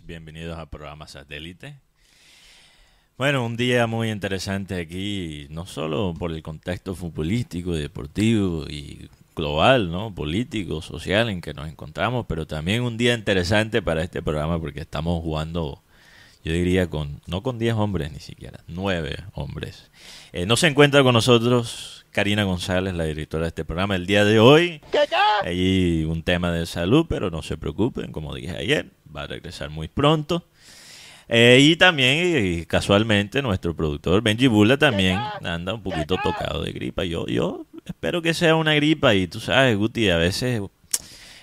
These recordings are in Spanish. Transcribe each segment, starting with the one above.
bienvenidos al programa Satélite. Bueno, un día muy interesante aquí, no solo por el contexto futbolístico, deportivo y global, ¿no? Político, social en que nos encontramos, pero también un día interesante para este programa porque estamos jugando, yo diría, con no con 10 hombres ni siquiera, 9 hombres. Eh, no se encuentra con nosotros Karina González, la directora de este programa, el día de hoy. Hay un tema de salud, pero no se preocupen, como dije ayer, va a regresar muy pronto. Eh, y también, eh, casualmente, nuestro productor Benji Bula también anda un poquito tocado de gripa. Yo, yo espero que sea una gripa y tú sabes, Guti, a veces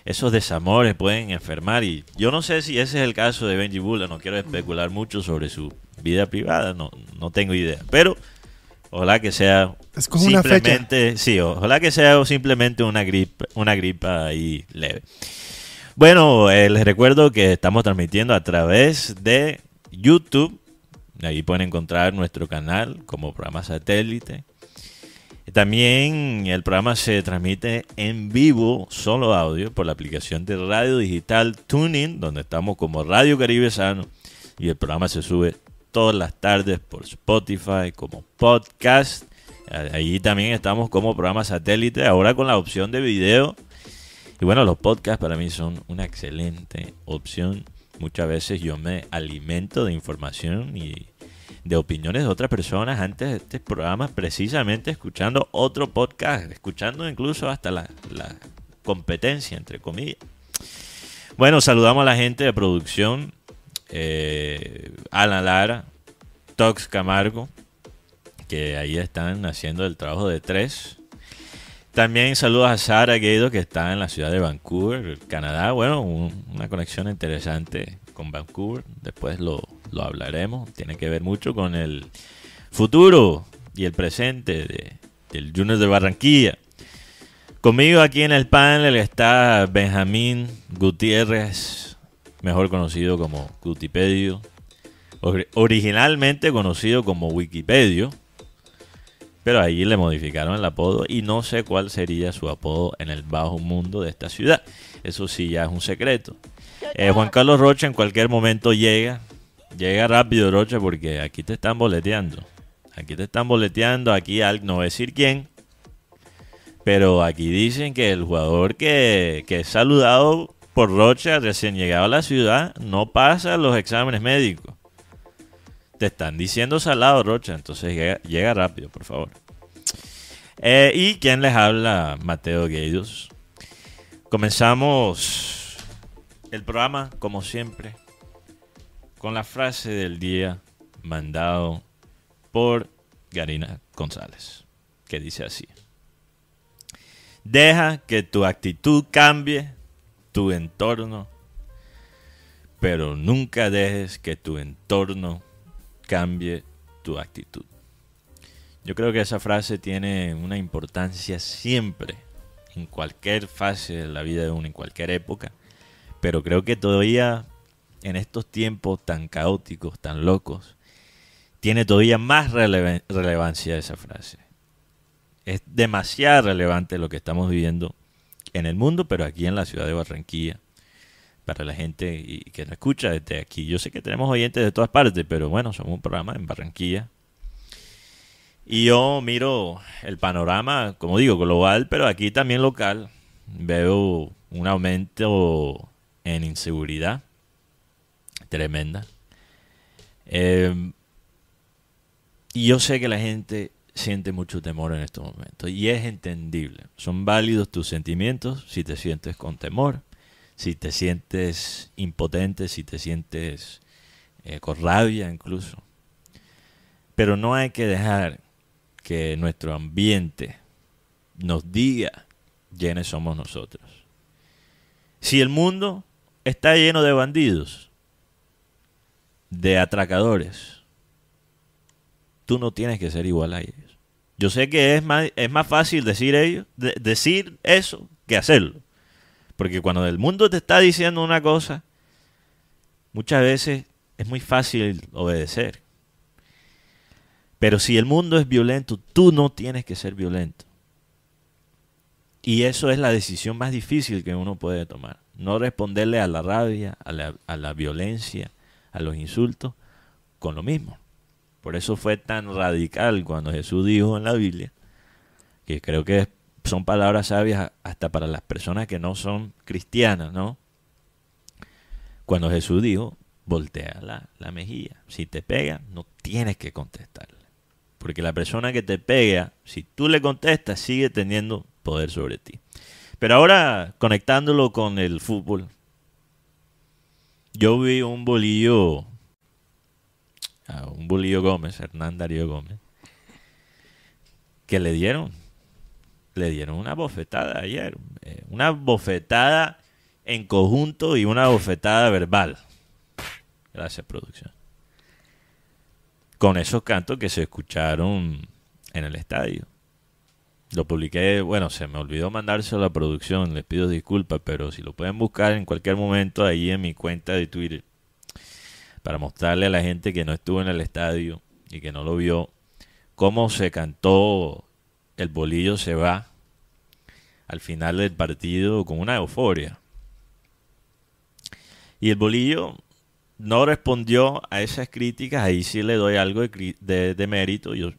esos desamores pueden enfermar y yo no sé si ese es el caso de Benji Bula, no quiero especular mucho sobre su vida privada, no, no tengo idea, pero ojalá que sea Es como una fecha. simplemente, sí, ojalá que sea simplemente una gripa, una gripa ahí leve. Bueno, eh, les recuerdo que estamos transmitiendo a través de YouTube. Ahí pueden encontrar nuestro canal como programa satélite. También el programa se transmite en vivo, solo audio, por la aplicación de radio digital Tuning, donde estamos como Radio Caribe Sano. Y el programa se sube todas las tardes por Spotify como podcast. Ahí también estamos como programa satélite, ahora con la opción de video. Y bueno, los podcasts para mí son una excelente opción. Muchas veces yo me alimento de información y de opiniones de otras personas antes de este programa, precisamente escuchando otro podcast, escuchando incluso hasta la, la competencia, entre comillas. Bueno, saludamos a la gente de producción, eh, Alan Lara, Tox Camargo, que ahí están haciendo el trabajo de tres. También saludos a Sara Guido, que está en la ciudad de Vancouver, Canadá. Bueno, un- una conexión interesante con Vancouver. Después lo, lo hablaremos. Tiene que ver mucho con el futuro y el presente de, del Junior de Barranquilla. Conmigo aquí en el panel está Benjamín Gutiérrez, mejor conocido como Gutipedio. Ori- Originalmente conocido como Wikipedio. Pero ahí le modificaron el apodo y no sé cuál sería su apodo en el bajo mundo de esta ciudad. Eso sí ya es un secreto. Eh, Juan Carlos Rocha en cualquier momento llega. Llega rápido Rocha porque aquí te están boleteando. Aquí te están boleteando, aquí al- no decir quién. Pero aquí dicen que el jugador que, que es saludado por Rocha recién llegado a la ciudad no pasa los exámenes médicos. Te están diciendo salado, Rocha. Entonces llega, rápido, por favor. Eh, y quien les habla, Mateo Gueidos. Comenzamos el programa, como siempre, con la frase del día mandado por Garina González, que dice así. Deja que tu actitud cambie tu entorno, pero nunca dejes que tu entorno cambie tu actitud. Yo creo que esa frase tiene una importancia siempre, en cualquier fase de la vida de uno, en cualquier época, pero creo que todavía en estos tiempos tan caóticos, tan locos, tiene todavía más releva- relevancia esa frase. Es demasiado relevante lo que estamos viviendo en el mundo, pero aquí en la ciudad de Barranquilla, para la gente y- que nos escucha desde aquí. Yo sé que tenemos oyentes de todas partes, pero bueno, somos un programa en Barranquilla. Y yo miro el panorama, como digo, global, pero aquí también local. Veo un aumento en inseguridad tremenda. Eh, y yo sé que la gente siente mucho temor en estos momentos y es entendible. Son válidos tus sentimientos si te sientes con temor, si te sientes impotente, si te sientes eh, con rabia incluso. Pero no hay que dejar que nuestro ambiente nos diga quiénes somos nosotros. Si el mundo está lleno de bandidos, de atracadores, tú no tienes que ser igual a ellos. Yo sé que es más, es más fácil decir, ellos, decir eso que hacerlo. Porque cuando el mundo te está diciendo una cosa, muchas veces es muy fácil obedecer. Pero si el mundo es violento, tú no tienes que ser violento. Y eso es la decisión más difícil que uno puede tomar. No responderle a la rabia, a la, a la violencia, a los insultos, con lo mismo. Por eso fue tan radical cuando Jesús dijo en la Biblia, que creo que son palabras sabias hasta para las personas que no son cristianas, ¿no? Cuando Jesús dijo, voltea la, la mejilla. Si te pega, no tienes que contestarle. Porque la persona que te pega, si tú le contestas, sigue teniendo poder sobre ti. Pero ahora, conectándolo con el fútbol, yo vi un bolillo, un bolillo Gómez, Hernán Darío Gómez, que le dieron, le dieron una bofetada ayer, eh, una bofetada en conjunto y una bofetada verbal. Gracias, producción con esos cantos que se escucharon en el estadio. Lo publiqué, bueno, se me olvidó mandárselo a la producción, les pido disculpas, pero si lo pueden buscar en cualquier momento ahí en mi cuenta de Twitter, para mostrarle a la gente que no estuvo en el estadio y que no lo vio, cómo se cantó El bolillo se va al final del partido con una euforia. Y el bolillo no respondió a esas críticas, ahí sí le doy algo de, mérito. Yo,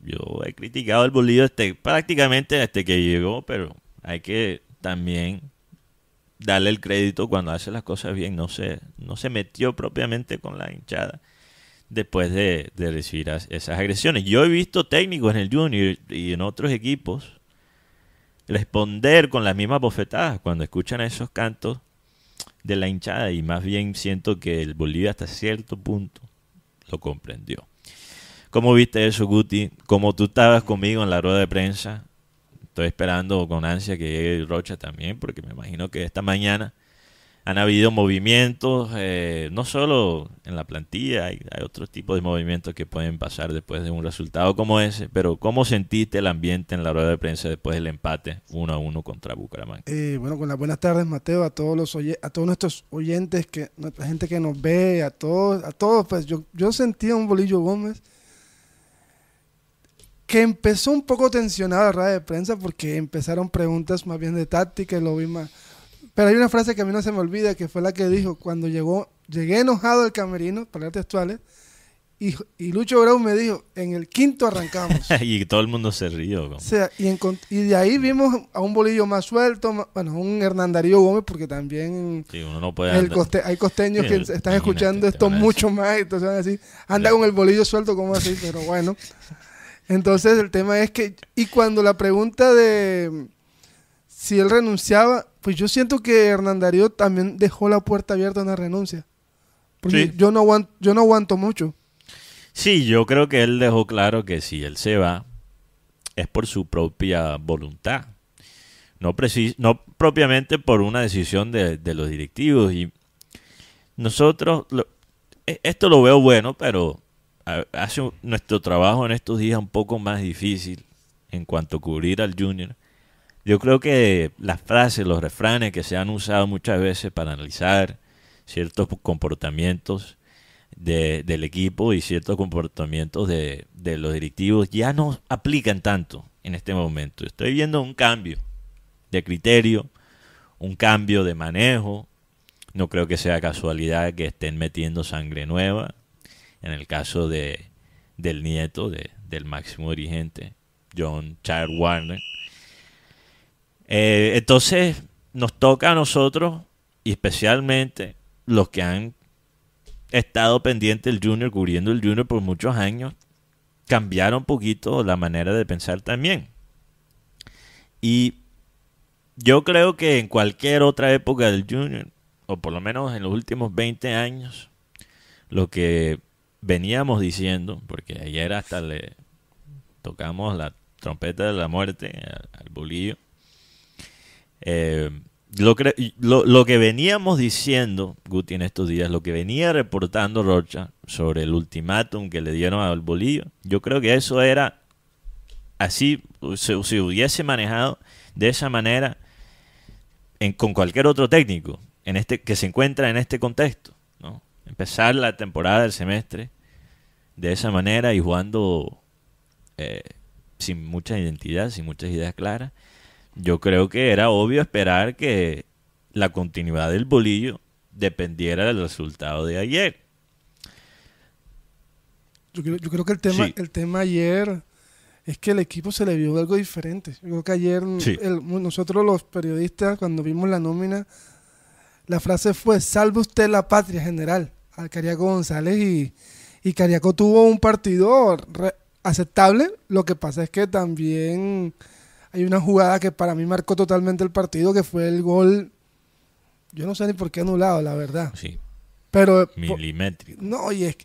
he criticado el Bolillo este, prácticamente desde que llegó, pero hay que también darle el crédito cuando hace las cosas bien. No no se metió propiamente con la hinchada después de, recibir esas agresiones. Yo he visto técnicos en el Junior y en otros equipos responder con las mismas bofetadas cuando escuchan esos cantos de la hinchada y más bien siento que el Bolivia hasta cierto punto lo comprendió. ¿Cómo viste eso, Guti? Como tú estabas conmigo en la rueda de prensa, estoy esperando con ansia que llegue Rocha también, porque me imagino que esta mañana han habido movimientos, eh, no solo en la plantilla, hay, otros tipos de movimientos que pueden pasar después de un resultado como ese, pero ¿cómo sentiste el ambiente en la rueda de prensa después del empate uno a uno contra Bucaramanga? Eh, bueno, con las buenas tardes, Mateo, a todos los a todos nuestros oyentes, que la gente que nos ve, a todos, a todos, pues yo, yo sentía un bolillo Gómez que empezó un poco tensionado la rueda de prensa porque empezaron preguntas más bien de táctica y lo vi más pero hay una frase que a mí no se me olvida, que fue la que dijo cuando llegó, llegué enojado al camerino, palabras textuales, y, y Lucho Brau me dijo, en el quinto arrancamos. y todo el mundo se rió. O sea, y, y, de ahí vimos a un bolillo más suelto, bueno, un Hernán Darío Gómez, porque también sí, uno no puede hay costeños que están escuchando esto mucho más, entonces van a decir, anda con el bolillo suelto, como así? Pero bueno. Entonces el tema es que, y cuando la pregunta de si él renunciaba, pues yo siento que Hernán Darío también dejó la puerta abierta a una renuncia. Porque yo, no aguanto, yo no aguanto mucho. Sí, yo creo que él dejó claro que si él se va, es por su propia voluntad. No, no propiamente por una decisión de, los directivos. Y nosotros, e, esto lo veo bueno, pero hace nuestro trabajo en estos días un poco más difícil en cuanto a cubrir al junior yo creo que las frases, los refranes que se han usado muchas veces para analizar ciertos comportamientos del equipo y ciertos comportamientos de, de los directivos ya no aplican tanto en este momento. Estoy viendo un cambio de criterio, un cambio de manejo. No creo que sea casualidad que estén metiendo sangre nueva. En el caso de, del nieto de, del máximo dirigente, John Charles Warner, eh, entonces, nos toca a nosotros, y especialmente los que han estado pendientes del Junior, cubriendo el Junior por muchos años, cambiar un poquito la manera de pensar también. Y yo creo que en cualquier otra época del Junior, o por lo menos en los últimos 20 años, lo que veníamos diciendo, porque ayer hasta le tocamos la trompeta de la muerte al bolillo, eh, lo, lo, que veníamos diciendo, Guti, en estos días, lo que venía reportando Rocha sobre el ultimátum que le dieron al Bolillo, yo creo que eso era así, se, hubiese manejado de esa manera en, con cualquier otro técnico en este, que se encuentra en este contexto. ¿no? Empezar la temporada del semestre de esa manera y jugando eh, sin mucha identidad, sin muchas ideas claras yo creo que era obvio esperar que la continuidad del bolillo dependiera del resultado de ayer. Yo creo, yo creo que el tema, el tema ayer es que el equipo se le vio algo diferente. Yo creo que ayer nosotros los periodistas, cuando vimos la nómina, la frase fue, salve usted la patria general, al Cariaco González y, y Cariaco tuvo un partido aceptable. Lo que pasa es que también hay una jugada que para mí marcó totalmente el partido, que fue el gol. Yo no sé ni por qué anulado, la verdad. Sí. Pero. Milimétrico. No, y es,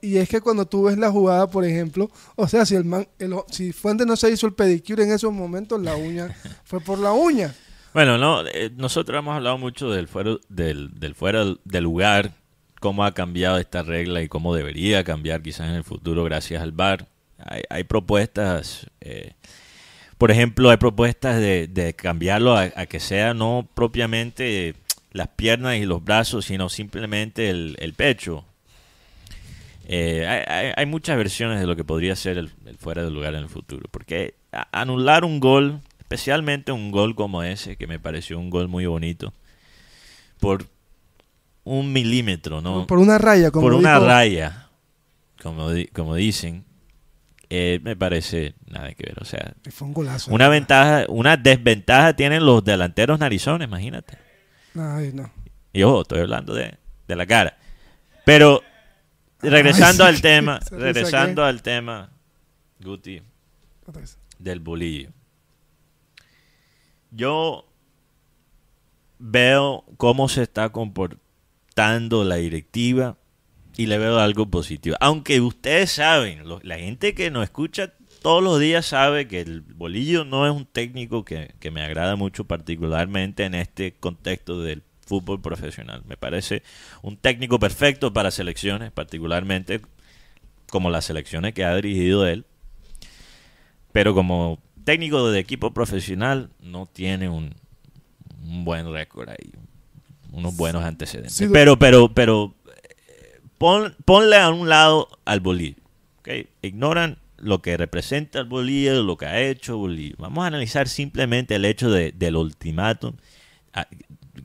y es que cuando tú ves la jugada, por ejemplo, o sea, si el man, si Fuente no se hizo el pedicure en esos momentos, la uña fue por la uña. Bueno, no, eh, nosotros hemos hablado mucho del fuera del, del fuera del lugar, cómo ha cambiado esta regla y cómo debería cambiar quizás en el futuro gracias al VAR. Hay, hay propuestas eh, por ejemplo, hay propuestas de, cambiarlo a, que sea no propiamente las piernas y los brazos, sino simplemente el, pecho. Eh, hay, muchas versiones de lo que podría ser el, fuera de lugar en el futuro. Porque anular un gol, especialmente un gol como ese, que me pareció un gol muy bonito, por un milímetro, ¿no? Por una raya, como Por una raya, como, como dicen. Eh, me parece nada que ver. O sea, una ventaja, una desventaja tienen los delanteros narizones, imagínate. Ay, no. Y ojo, estoy hablando de, la cara. Pero regresando al tema, regresando al tema, Guti, del bolillo. Yo veo cómo se está comportando la directiva y le veo algo positivo. Aunque ustedes saben, la gente que nos escucha todos los días sabe que el Bolillo no es un técnico que, me agrada mucho, particularmente en este contexto del fútbol profesional. Me parece un técnico perfecto para selecciones, particularmente como las selecciones que ha dirigido él. Pero como técnico de equipo profesional no tiene un, buen récord ahí, unos buenos antecedentes. pero, pero, pero ponle a un lado al Bolillo. Ignoran lo que representa el Bolillo, lo que ha hecho Bolillo. Vamos a analizar simplemente el hecho del ultimátum ah,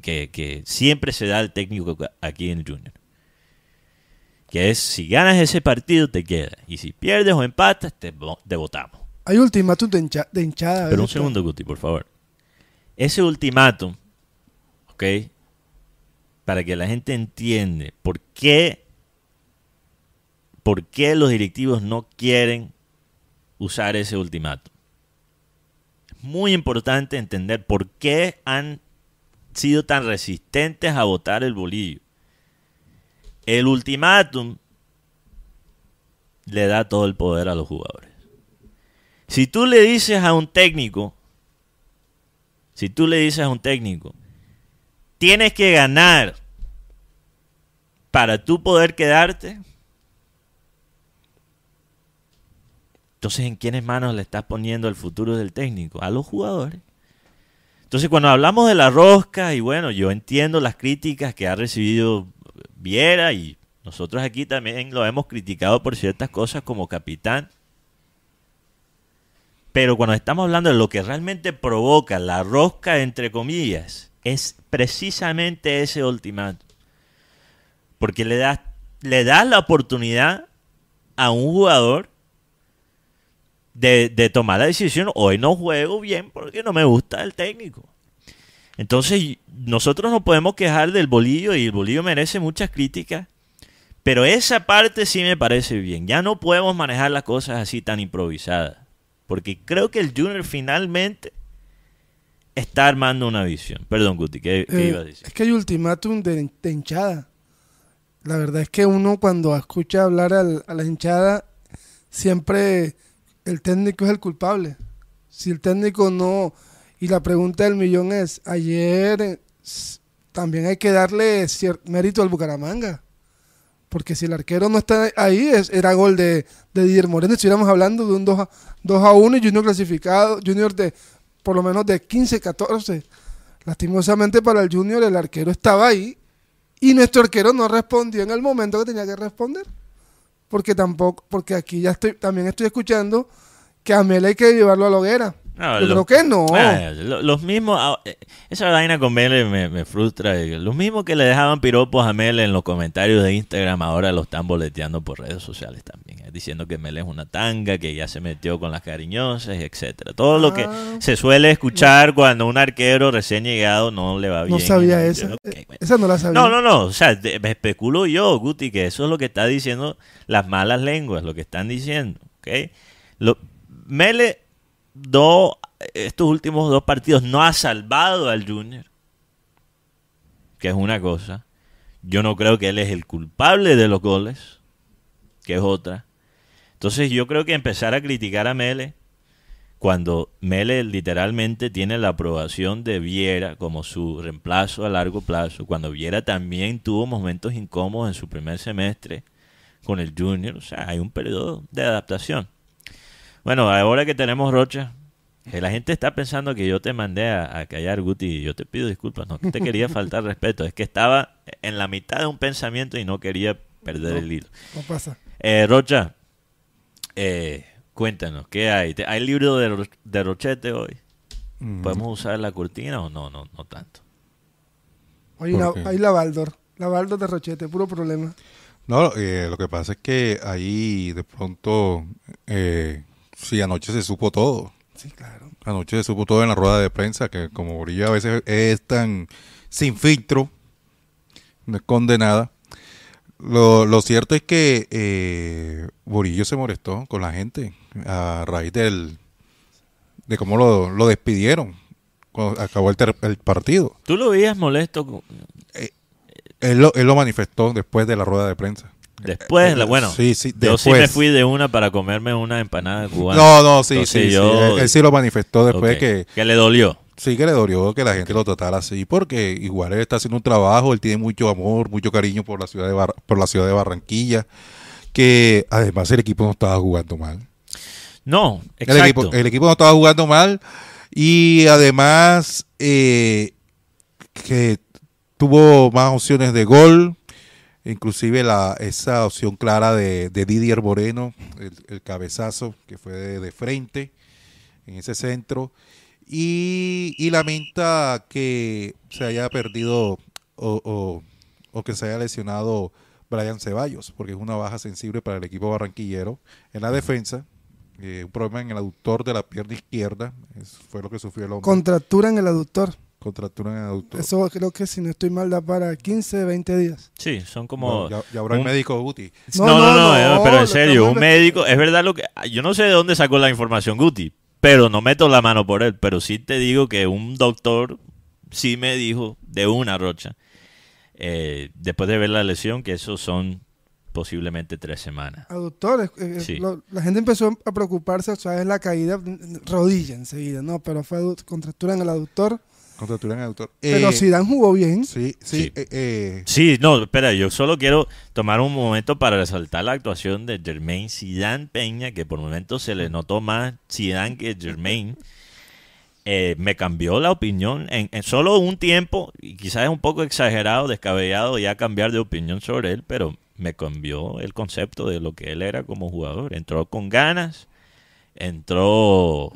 que, siempre se da al técnico aquí en Junior. Que es, si ganas ese partido, te queda. Y si pierdes o empatas, te, te votamos. Hay ultimátum de, hinchada. Pero un segundo, Guti, por favor. Ese ultimátum, ¿ok? Para que la gente entiende por qué por qué los directivos no quieren usar ese ultimátum. Es muy importante entender por qué han sido tan resistentes a votar el bolillo. El ultimátum le da todo el poder a los jugadores. Si tú le dices a un técnico, si tú le dices a un técnico, tienes que ganar para tú poder quedarte, Entonces, ¿en quiénes manos le estás poniendo el futuro del técnico? A los jugadores. Entonces, cuando hablamos de la rosca, y bueno, yo entiendo las críticas que ha recibido Viera y nosotros aquí también lo hemos criticado por ciertas cosas como capitán. Pero cuando estamos hablando de lo que realmente provoca la rosca, entre comillas, es precisamente ese ultimátum. Porque le das, le das la oportunidad a un jugador de, tomar la decisión, hoy no juego bien porque no me gusta el técnico. Entonces, nosotros no podemos quejar del bolillo y el bolillo merece muchas críticas, pero esa parte sí me parece bien. Ya no podemos manejar las cosas así tan improvisadas, porque creo que el Junior finalmente está armando una visión. Perdón, Guti, ¿qué, eh, iba a decir? Es que hay ultimátum de, hinchada. La verdad es que uno cuando escucha hablar a la hinchada siempre el técnico es el culpable. Si el técnico no... Y la pregunta del millón es, ayer eh, también hay que darle mérito al Bucaramanga. Porque si el arquero no está ahí, es, era gol de, de Didier Moreno. Estuviéramos hablando de un 2 a, 2 a 1 y Junior clasificado, Junior de por lo menos de 15, 14. Lastimosamente para el Junior el arquero estaba ahí y nuestro arquero no respondió en el momento que tenía que responder. Porque tampoco, porque aquí ya estoy, también estoy escuchando que a Mel hay que llevarlo a la hoguera. No, Yo creo que no. Ah, los mismos, ah, eh, esa vaina con Mele me, frustra. Los mismos que le dejaban piropos a Mele en los comentarios de Instagram ahora lo están boleteando por redes sociales también, eh, diciendo que Mele es una tanga, que ya se metió con las cariñosas, etcétera. Todo lo que ah. se suele escuchar cuando un arquero recién llegado no le va bien. No sabía eso. esa no la sabía. No, no, no. O sea, me especulo yo, Guti, que eso es lo que está diciendo las malas lenguas, lo que están diciendo. ¿ok? Lo, Mele estos últimos dos partidos no ha salvado al Junior, que es una cosa. Yo no creo que él es el culpable de los goles, que es otra. Entonces yo creo que empezar a criticar a Mele cuando Mele literalmente tiene la aprobación de Viera como su reemplazo a largo plazo, cuando Viera también tuvo momentos incómodos en su primer semestre con el Junior, o sea, hay un periodo de adaptación. Bueno, ahora que tenemos Rocha, eh, la gente está pensando que yo te mandé a, callar, Guti, y yo te pido disculpas, no te quería faltar respeto, es que estaba en la mitad de un pensamiento y no quería perder el hilo. No pasa. Eh, Rocha, eh, cuéntanos, ¿qué hay? ¿Hay libro de, de Rochete hoy? Mm. ¿Podemos usar la cortina o no? No, no tanto. Hay, la Baldor, la Baldor de Rochete, puro problema. No, lo que pasa es que ahí de pronto Sí, anoche se supo todo. Sí, claro. Anoche se supo todo en la rueda de prensa, que como Borillo a veces es tan sin filtro, no esconde nada. Lo, lo cierto es que eh, Borillo se molestó con la gente a raíz del de cómo lo, lo despidieron cuando acabó el, el, partido. ¿Tú lo veías molesto? Eh, él, lo, él lo manifestó después de la rueda de prensa. Después, bueno, sí, sí, yo sí me fui de una para comerme una empanada cubana. No, no, sí, sí, Él, sí lo manifestó después que... Que le dolió. Sí, que le dolió que la gente lo tratara así, porque igual él está haciendo un trabajo, él tiene mucho amor, mucho cariño por la ciudad de, por la ciudad de Barranquilla, que además el equipo no estaba jugando mal. No, exacto. El equipo, el equipo no estaba jugando mal y además eh, que tuvo más opciones de gol, Inclusive la, esa opción clara de, Didier Moreno, el, cabezazo que fue de, frente en ese centro. Y, lamenta que se haya perdido o, que se haya lesionado Brian Ceballos, porque es una baja sensible para el equipo barranquillero. En la defensa, eh, un problema en el aductor de la pierna izquierda, fue lo que sufrió el hombre. Contractura en el aductor contractura en el aductor. Eso creo que si no estoy mal da para 15, 20 días. Sí, son como... ya, habrá el médico Guti. No no no, pero en serio, un médico, es verdad lo que... Yo no sé de dónde sacó la información Guti, pero no meto la mano por él, pero sí te digo que un doctor sí me dijo de una rocha, eh, después de ver la lesión, que esos son posiblemente tres semanas. Aductores, eh, eh, la gente empezó a preocuparse, o sea, es la caída, rodilla enseguida, ¿no? Pero fue contractura en el aductor En el autor. Pero eh, Dan jugó bien. Sí, sí. Eh, eh. Sí. no, espera, yo solo quiero tomar un momento para resaltar la actuación de Germain Zidane Peña, que por momentos se le notó más Zidane que Germain. me cambió la opinión en, solo un tiempo, y quizás es un poco exagerado, descabellado ya cambiar de opinión sobre él, pero me cambió el concepto de lo que él era como jugador. Entró con ganas, entró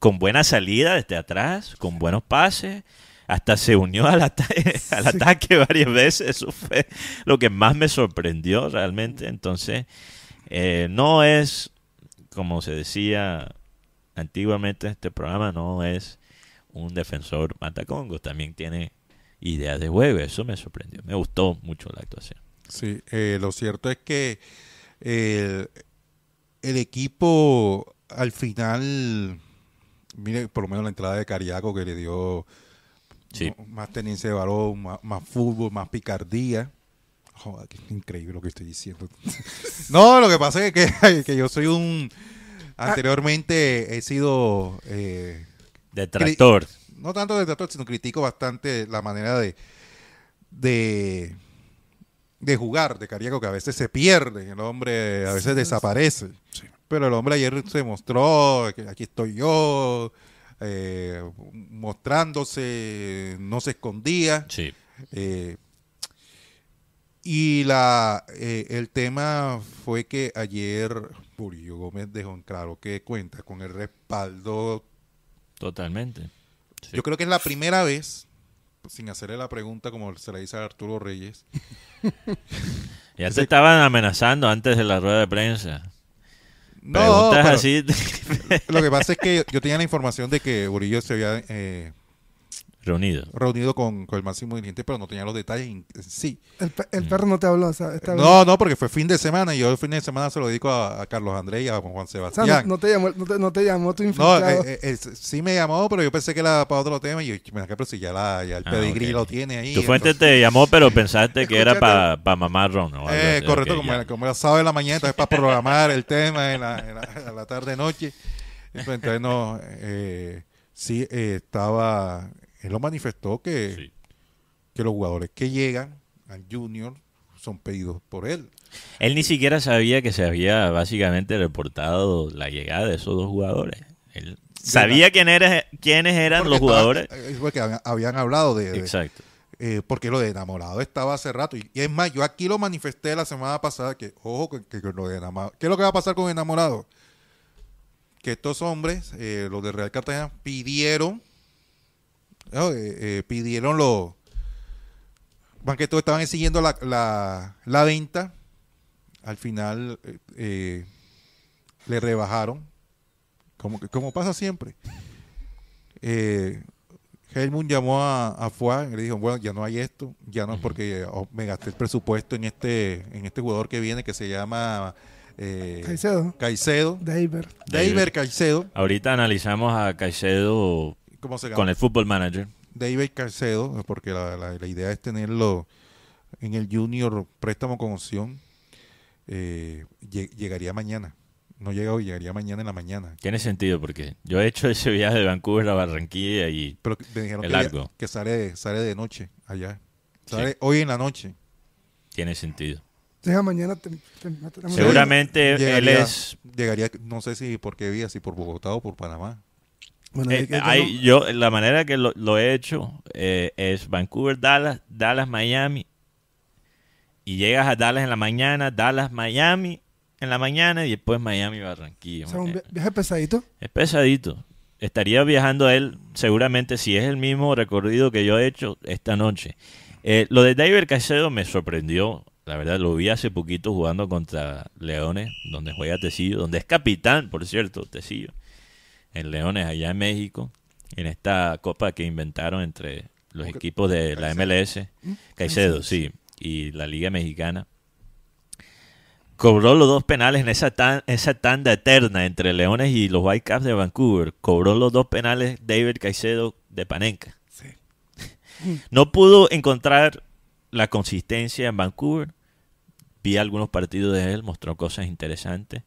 con buena salida desde atrás, con buenos pases, hasta se unió al, al ataque varias veces. Eso fue lo que más me sorprendió realmente. Entonces, eh, no es, como se decía antiguamente en este programa, no es un defensor matacongos, también tiene ideas de juego. Eso me sorprendió, me gustó mucho la actuación. Sí, eh, lo cierto es que el equipo al final mire por lo menos la entrada de Cariaco que le dio más tenencia de balón, más, fútbol, más picardía. Joder, qué increíble lo que estoy diciendo. no, lo que pasa es que, que yo soy un... Anteriormente he sido eh, Detractor. No tanto detractor, sino critico bastante la manera de, de, de jugar de Cariaco, que a veces se pierde, el hombre a veces desaparece. Pero el hombre ayer se mostró, aquí estoy yo, eh, mostrándose, no se escondía. Sí. Eh, y la eh, el tema fue que ayer Murillo Gómez dejó en claro que cuenta con el respaldo. Totalmente. Sí. Yo creo que es la primera vez, sin hacerle la pregunta como se le dice a Arturo Reyes. Ya te estaban amenazando antes de la rueda de prensa. No, pero así. lo que pasa es que yo tenía la información de que Murillo se había eh, Reunido. reunido con, con el máximo dirigente, pero no tenía los detalles en en sí. El, pe- el perro no te habló, o sea, esta vez. No, no, porque fue fin de semana y yo el fin de semana se lo dedico a, a Carlos Andrés y a Juan O sea, Sebastián. no, no te llamó, no, te, no te llamó tu No, infiltrado. eh, eh, eh, sí me llamó, pero yo pensé que era para otro tema y yo, mira, pero si ya, la, ya el Ah, pedigrí lo tiene ahí. Tu fuente entonces- te llamó, pero pensaste que era para mamar ron. o algo Eh, correcto, como, era, como era sábado en la mañana, entonces para programar el tema en la, en la, en la tarde-noche. Entonces, no, eh, sí, eh, estaba, él lo manifestó que, Sí. que los jugadores que llegan al Junior son pedidos por él. Él ni siquiera sabía que se había básicamente reportado la llegada de esos dos jugadores. Él sabía quién era, quiénes eran Porque los jugadores. eh, porque habían, habían hablado de, de- Exacto. eh, porque lo de enamorado estaba hace rato. Y, y es más, yo aquí lo manifesté la semana pasada que, ojo, que, que- que lo de enamorado. ¿Qué es lo que va a pasar con enamorado? Que estos hombres, eh, los de Real Cartagena, pidieron, ¿no? Eh, eh, pidieron los, más que todo estaban siguiendo la, la, la venta. Al final eh, eh, le rebajaron, como, que- como pasa siempre. Eh, Helmut llamó a, a Fuá y le dijo, bueno, ya no hay esto, ya no es porque oh, me gasté el presupuesto en este, en este jugador que viene que se llama eh, Caicedo. Caicedo. David. David Caicedo. Ahorita analizamos a Caicedo ¿Cómo se llama? con el Football Manager. David Caicedo, porque la, la- la idea es tenerlo en el Junior préstamo con opción. Eh, lle- llegaría mañana. No llega hoy, llegaría mañana en la mañana. Tiene sentido porque yo he hecho ese viaje de Vancouver a Barranquilla y Pero que- me dijeron Es que, ya- largo. que sale, sale de noche allá. Sí. Sale hoy en la noche. tiene sentido. Llega mañana. Seguramente él Llegaría- es... Llegaría, no sé si por qué vía, si por Bogotá o por Panamá. Bueno, eh, hay yo, la manera que lo, lo he hecho eh, es Vancouver, Dallas, Dallas, Miami. Y llegas a Dallas en la mañana, Dallas, Miami en la mañana y después Miami, Barranquilla. o sea, un vi- viaje pesadito. Es pesadito. Estaría viajando él seguramente si es el mismo recorrido que yo he hecho esta noche. Eh, lo de David Caicedo me sorprendió. La verdad, lo vi hace poquito jugando contra Leones, donde juega Tecillo, donde es capitán, por cierto, Tecillo, en Leones, allá en México, en esta copa que inventaron entre los equipos de la. MLS. ¿Mm? Caicedo, sí, y la Liga Mexicana. Cobró los dos penales en esa, tan- esa tanda eterna entre Leones y los Whitecaps de Vancouver. Cobró los dos penales David Caicedo de Panenka. No pudo encontrar la consistencia en Vancouver. Vi algunos partidos de él, mostró cosas interesantes.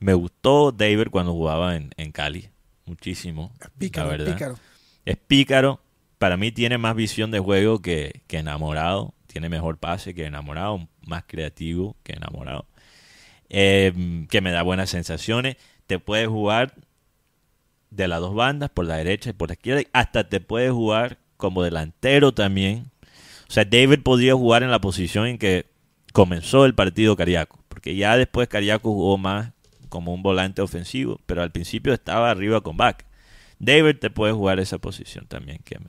Me gustó David cuando jugaba en, en Cali. Muchísimo. Pícaro, la verdad. pícaro. Es pícaro. Para mí tiene más visión de juego que, que enamorado. Tiene mejor pase que enamorado. Más creativo que enamorado. Eh, que me da buenas sensaciones. Te puede jugar de las dos bandas, por la derecha y por la izquierda. Hasta te puede jugar como delantero también. O sea, David podría jugar en la posición en que comenzó el partido Cariaco. Porque ya después Cariaco jugó más como un volante ofensivo. Pero al principio estaba arriba con back. David te puede jugar esa posición también, que me-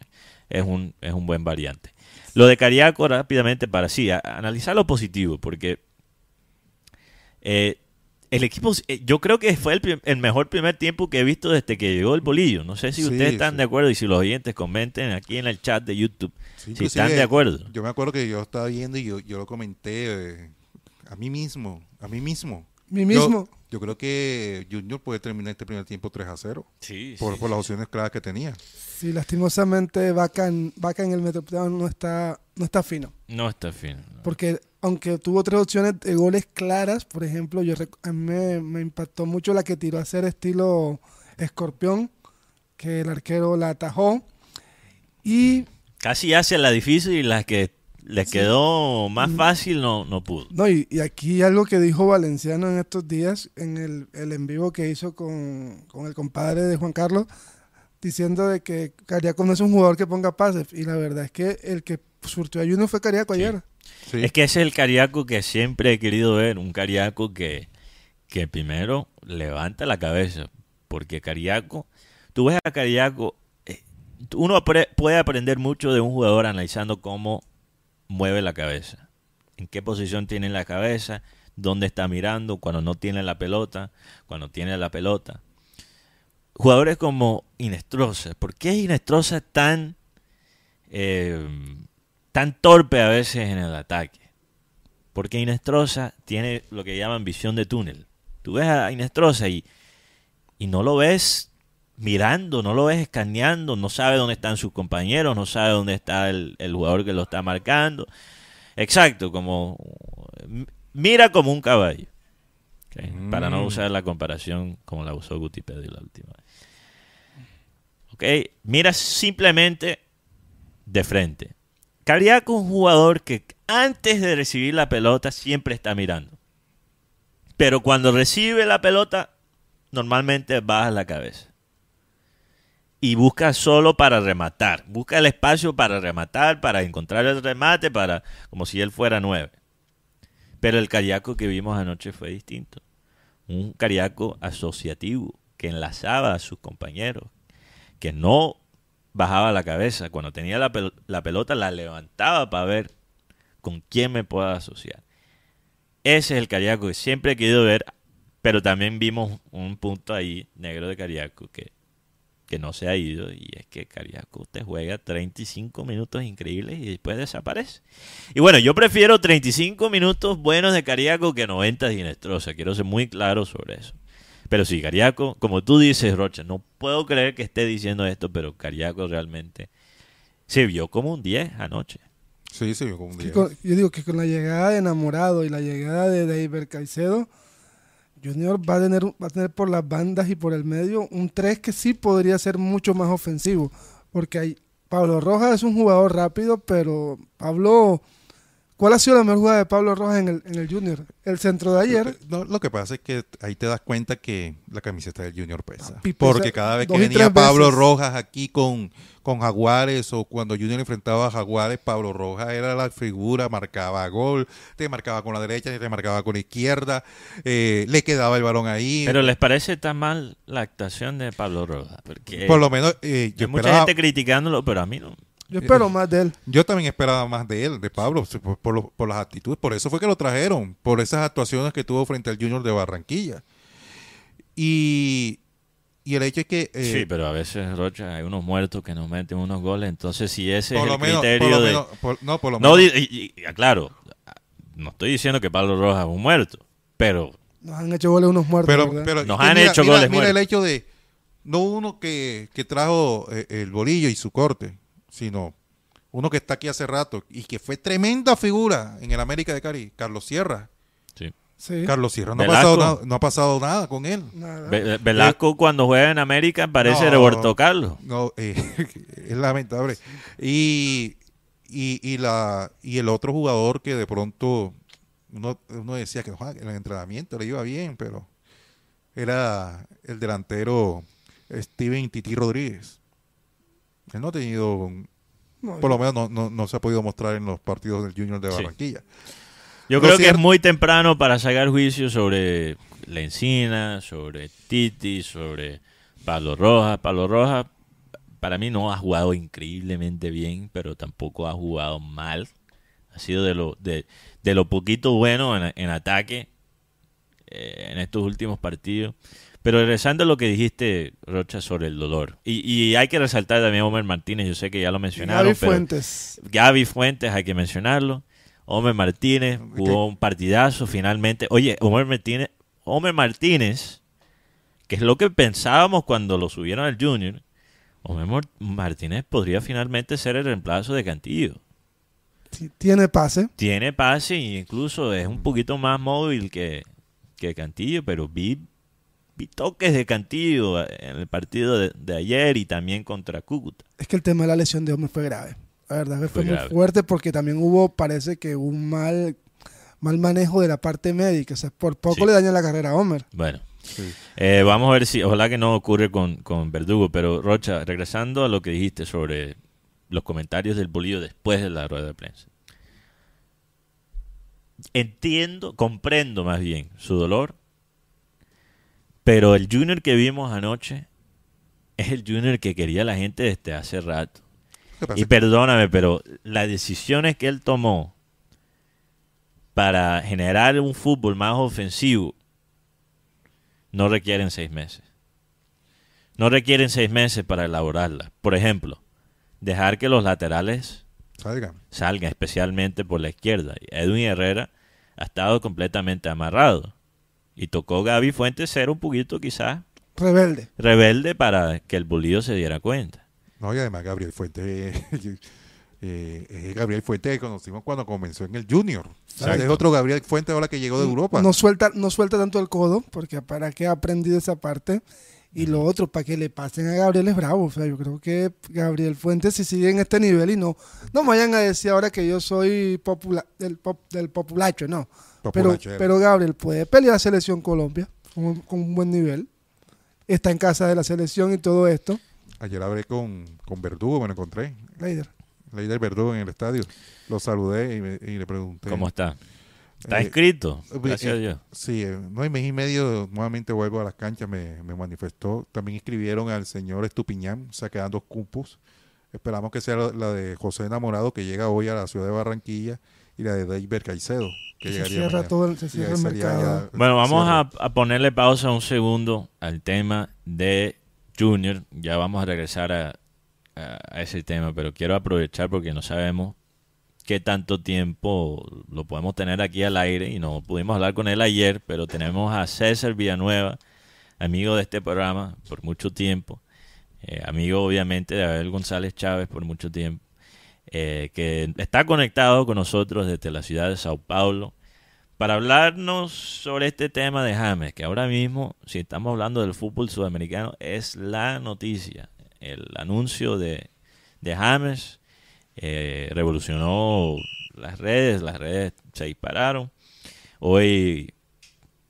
es un, es un buen variante. Lo de Cariaco, rápidamente, para sí, a- analizar lo positivo, porque eh, el equipo, eh, yo creo que fue el, mejor primer tiempo que he visto desde que llegó el bolillo. No sé si Sí, ustedes están sí. de acuerdo y si los oyentes comenten aquí en el chat de YouTube Sí, si están de acuerdo. Yo me acuerdo que yo estaba viendo y yo, yo lo comenté eh, a mí mismo, a mí mismo. Mi Yo- mismo. Yo, creo que Junior puede terminar este primer tiempo 3 a 0 Sí, por, por las opciones claras que tenía. Sí, lastimosamente Vaca en, Vaca en el Metropolitano no está, no está fino. No está fino. no. Porque aunque tuvo tres opciones de goles claras, por ejemplo, yo a mí me, me impactó mucho la que tiró a hacer estilo escorpión, que el arquero la atajó. Y Casi hace la difícil y la que le quedó más fácil no, no pudo. No, y, y aquí algo que dijo Valenciano en estos días, en el, el en vivo que hizo con, con el compadre de Juan Carlos, diciendo de que Cariaco no es un jugador que ponga pases. Y la verdad es que el que surtió a Junior fue Cariaco Sí. ayer. Sí. Es que ese es el cariaco que siempre he querido ver, un cariaco que, que primero levanta la cabeza, porque cariaco, tú ves a cariaco, eh, uno puede aprender mucho de un jugador analizando cómo mueve la cabeza, en qué posición tiene la cabeza, dónde está mirando, cuando no tiene la pelota, cuando tiene la pelota. Jugadores como Inestrosa, ¿por qué Inestrosa tan eh, tan torpe a veces en el ataque. Porque Inestrosa tiene lo que llaman visión de túnel. Tú ves a Inestrosa y, y no lo ves mirando, no lo ves escaneando, no sabe dónde están sus compañeros, no sabe dónde está el, el jugador que lo está marcando. Exacto, como mira como un caballo. Para no Mm. usar la comparación como la usó Gutipedio la última vez. Ok, mira simplemente de frente. Cariaco es un jugador que antes de recibir la pelota siempre está mirando. Pero cuando recibe la pelota, normalmente baja la cabeza. Y busca solo para rematar. Busca el espacio para rematar, para encontrar el remate, para como si él fuera nueve. Pero el Cariaco que vimos anoche fue distinto. Un Cariaco asociativo que enlazaba a sus compañeros, que no bajaba la cabeza. Cuando tenía la, pel- la pelota la levantaba para ver con quién me puedo asociar. Ese es el Cariaco que siempre he querido ver, pero también vimos un punto ahí negro de Cariaco que, que no se ha ido y es que Cariaco te juega 35 minutos increíbles y después desaparece. Y bueno, yo prefiero 35 minutos buenos de Cariaco que 90 de Inestrosa, quiero ser muy claro sobre eso. Pero sí, Cariaco, como tú dices, Rocha, no puedo creer que esté diciendo esto, pero Cariaco realmente se vio como un 10 anoche. Sí, sí, como un Que día. con- yo digo que con la llegada de Enamorado y la llegada de David Caicedo, Junior va a tener va a tener por las bandas y por el medio un 3 que sí podría ser mucho más ofensivo. Porque hay, Pablo Rojas es un jugador rápido, pero Pablo. ¿Cuál ha sido la mejor jugada de Pablo Rojas en el, en el Junior? El centro de ayer. No, lo que pasa es que ahí te das cuenta que la camiseta del Junior pesa. Porque cada vez que venía Pablo veces. Rojas aquí con, con Jaguares o cuando Junior enfrentaba a Jaguares, Pablo Rojas era la figura, marcaba gol, te marcaba con la derecha, te marcaba con la izquierda, eh, le quedaba el balón ahí. Pero ¿les parece tan mal la actuación de Pablo Rojas? Porque Por lo menos eh, yo, hay mucha gente criticándolo, pero a mí no. Yo espero más de él. yo también esperaba más de él, de Pablo, por, por lo- por las actitudes. Por eso fue que lo trajeron, por esas actuaciones que tuvo frente al Junior de Barranquilla. Y, y el hecho es que... eh, sí, pero a veces, Rocha, hay unos muertos que nos meten unos goles. Entonces, si ese por es lo el menos, por criterio lo de... menos- por- no, por lo No, menos. y, y- aclaro, no estoy diciendo que Pablo Rojas es un muerto, pero Nos han hecho goles unos muertos. Pero, pero Nos han mira, hecho mira- goles Mira el muertos. hecho de no uno que, que trajo eh, el bolillo y su corte, sino uno que está aquí hace rato y que fue tremenda figura en el América de Cari, Carlos Sierra. sí. Sí. Carlos Sierra no ha, pasado nada, no ha pasado nada con él. Nada. Ve- Velasco cuando juega en América parece No. Roberto Carlos. No, eh, es lamentable. Y, y, y, la, y el otro jugador que de pronto uno, uno decía que "Joder, en el entrenamiento le iba bien, pero era el delantero Steven Titi Rodríguez. Él no ha tenido, No, por lo menos no, no, no se ha podido mostrar en los partidos del Junior de Sí. Barranquilla. Yo Lo creo que es muy temprano para sacar juicio sobre Lencina, sobre Titi, sobre Pablo Rojas. Pablo Rojas, para mí no ha jugado increíblemente bien, pero tampoco ha jugado mal. Ha sido de lo, de, de lo poquito bueno en, en ataque eh, en estos últimos partidos. Pero regresando a lo que dijiste, Rocha, sobre el dolor. Y, y hay que resaltar también a Homer Martínez, yo sé que ya lo mencionaron. Gaby pero Fuentes. Gaby Fuentes, hay que mencionarlo. Homer Martínez jugó un partidazo finalmente. Oye, Homer Martínez, Homer Martínez, que es lo que pensábamos cuando lo subieron al Junior, Homer Mar- Martínez podría finalmente ser el reemplazo de Cantillo. Tiene pase. Tiene pase e incluso es un poquito más móvil que, que Cantillo, pero vi toques de Cantillo en el partido de, ayer y también contra Cúcuta. Es que el tema de la lesión de Homer fue grave. La verdad que fue, muy fuerte porque también hubo, parece que un mal, mal manejo de la parte médica. O sea, por poco le daña la carrera a Homer. Bueno. Eh, vamos a ver si, ojalá que no ocurre con, con Verdugo, pero Rocha, regresando a lo que dijiste sobre los comentarios del bolillo después de la rueda de prensa. Entiendo, comprendo más bien su dolor, pero el Junior que vimos anoche es el Junior que quería la gente desde hace rato. Y perdóname, pero las decisiones que él tomó para generar un fútbol más ofensivo no requieren seis meses. No requieren seis meses para elaborarlas. Por ejemplo, dejar que los laterales salgan, salgan especialmente por la izquierda. Edwin Herrera ha estado completamente amarrado. Y tocó Gaby Fuentes ser un poquito quizás rebelde. Rebelde para que el bolillo se diera cuenta. No, y además Gabriel Fuentes eh, Gabriel Fuentes que conocimos cuando comenzó en el Junior. Es otro Gabriel Fuentes ahora que llegó de Europa. No suelta, no suelta tanto el codo, porque para que ha aprendido esa parte. Y lo otro, para que le pasen a Gabriel es bravo. O sea, yo creo que Gabriel Fuentes, si sigue en este nivel y no, no me vayan a decir ahora que yo soy popula, del, pop, del populacho, no. Pero, pero Gabriel puede pelear la selección Colombia con, un buen nivel. Está en casa de la selección y todo esto. Ayer hablé con, con Verdugo, me lo encontré. Leider. Leider Verdugo en el estadio. Lo saludé y, le pregunté. ¿Cómo está? Está escrito, eh, gracias a Dios. Sí, eh, no hay mes y medio nuevamente vuelvo a las canchas, me, manifestó. También escribieron al señor Estupiñán, o sea, quedan dos cupos. Esperamos que sea la, de José Enamorado, que llega hoy a la ciudad de Barranquilla, y la de David Caicedo, que se llegaría cierra todo, se cierra el mercado. bueno, vamos a, a, ponerle pausa un segundo al tema de Junior. Ya vamos a regresar a, a ese tema, pero quiero aprovechar porque no sabemos qué tanto tiempo lo podemos tener aquí al aire y no pudimos hablar con él ayer, pero tenemos a César Villanueva, amigo de este programa por mucho tiempo, eh, amigo obviamente de Abel González Chávez por mucho tiempo, eh, que está conectado con nosotros desde la ciudad de Sao Paulo para hablarnos sobre este tema de James, que ahora mismo, si estamos hablando del fútbol sudamericano, es la noticia, el anuncio de, de James eh, revolucionó las redes, las redes se dispararon. Hoy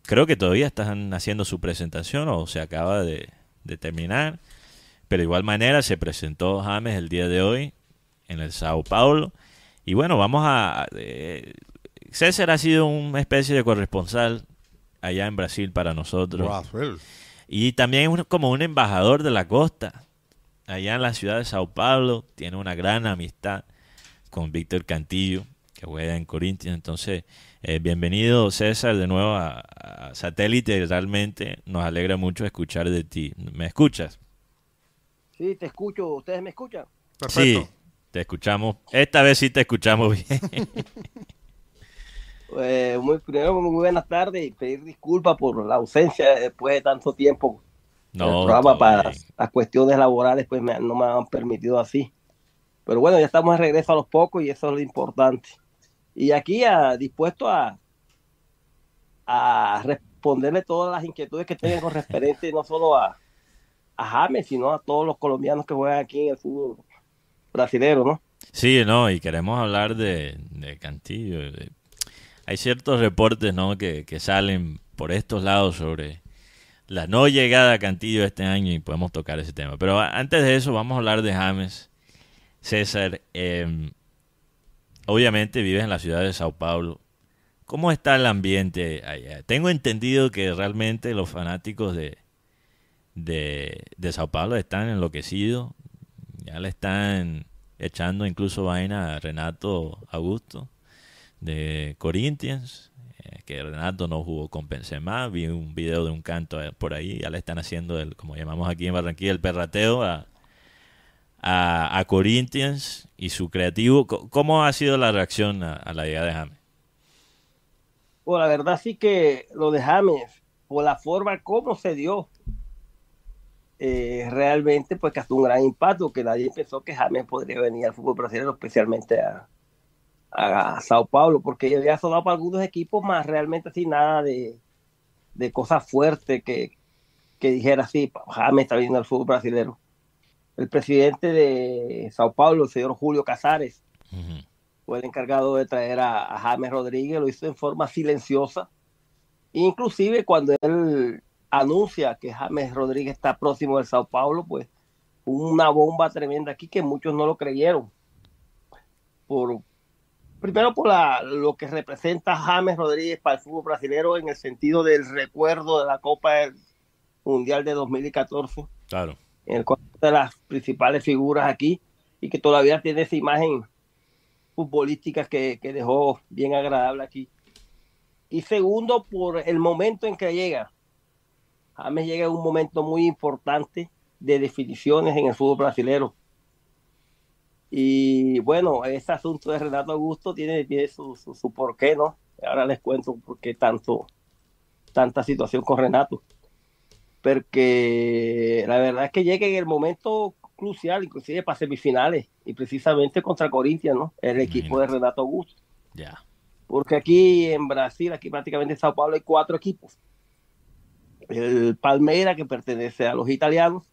creo que todavía están haciendo su presentación o se acaba de, terminar, pero de igual manera se presentó James el día de hoy en el Sao Paulo. Y bueno, vamos a... Eh, César ha sido una especie de corresponsal allá en Brasil para nosotros. Y también como un embajador de la costa allá en la ciudad de Sao Paulo, tiene una gran amistad con Víctor Cantillo, que juega en Corinthians. Entonces, eh, bienvenido César de nuevo a, Satélite. Realmente nos alegra mucho escuchar de ti. ¿Me escuchas? Sí, te escucho. ¿Ustedes me escuchan? Sí, te escuchamos. Esta vez sí te escuchamos bien. Eh, muy, primero, muy buenas tardes y pedir disculpas por la ausencia después de tanto tiempo no, programa para las cuestiones laborales pues no me han permitido así. Pero bueno, ya estamos de regreso a los pocos y eso es lo importante. Y aquí a, dispuesto a, a responderle todas las inquietudes que tengan con referente no solo a, a James, sino a todos los colombianos que juegan aquí en el fútbol brasileño, ¿no? Sí, no, y queremos hablar de, de Cantillo. hay ciertos reportes, ¿no? Que, que salen por estos lados sobre la no llegada a Cantillo este año y podemos tocar ese tema. Pero antes de eso, vamos a hablar de James. César, em, obviamente vives en la ciudad de Sao Paulo. ¿Cómo está el ambiente allá? Tengo entendido que realmente los fanáticos de, de, de Sao Paulo están enloquecidos. Ya le están echando incluso vaina a Renato Augusto de Corinthians que Renato no jugó con Benzema, vi un video de un canto por ahí, ya le están haciendo el, como llamamos aquí en Barranquilla, el perrateo a, a, Corinthians y su creativo. ¿Cómo ha sido la reacción a, la idea de James? Bueno, la verdad sí que lo de James, por la forma como se dio, eh, realmente pues que hasta un gran impacto, que nadie pensó que James podría venir al fútbol brasileño, especialmente a, a Sao Paulo, porque ya había sonado para algunos equipos más, realmente así nada de, de cosas fuertes que, que dijera así, James está viendo al fútbol brasileño. El presidente de Sao Paulo, el señor Julio Casares, fue el encargado de traer a, James Rodríguez, lo hizo en forma silenciosa. Inclusive cuando él anuncia que James Rodríguez está próximo del Sao Paulo, pues una bomba tremenda aquí que muchos no lo creyeron. Por, primero por la, lo que representa James Rodríguez para el fútbol brasileño en el sentido del recuerdo de la Copa Mundial de 2014. Claro. En el cual de las principales figuras aquí y que todavía tiene esa imagen futbolística que, que dejó bien agradable aquí. Y segundo, por el momento en que llega. James llega un momento muy importante de definiciones en el fútbol brasileño. Y bueno, ese asunto de Renato Augusto tiene, tiene su, su, su porqué, ¿no? Ahora les cuento por qué tanto, tanta situación con Renato. Porque la verdad es que llega en el momento crucial, inclusive para semifinales, y precisamente contra Corinthians, ¿no? El equipo de Renato Augusto. Ya. Porque aquí en Brasil, aquí prácticamente en Sao Paulo hay cuatro equipos. El Palmeira, que pertenece a los italianos,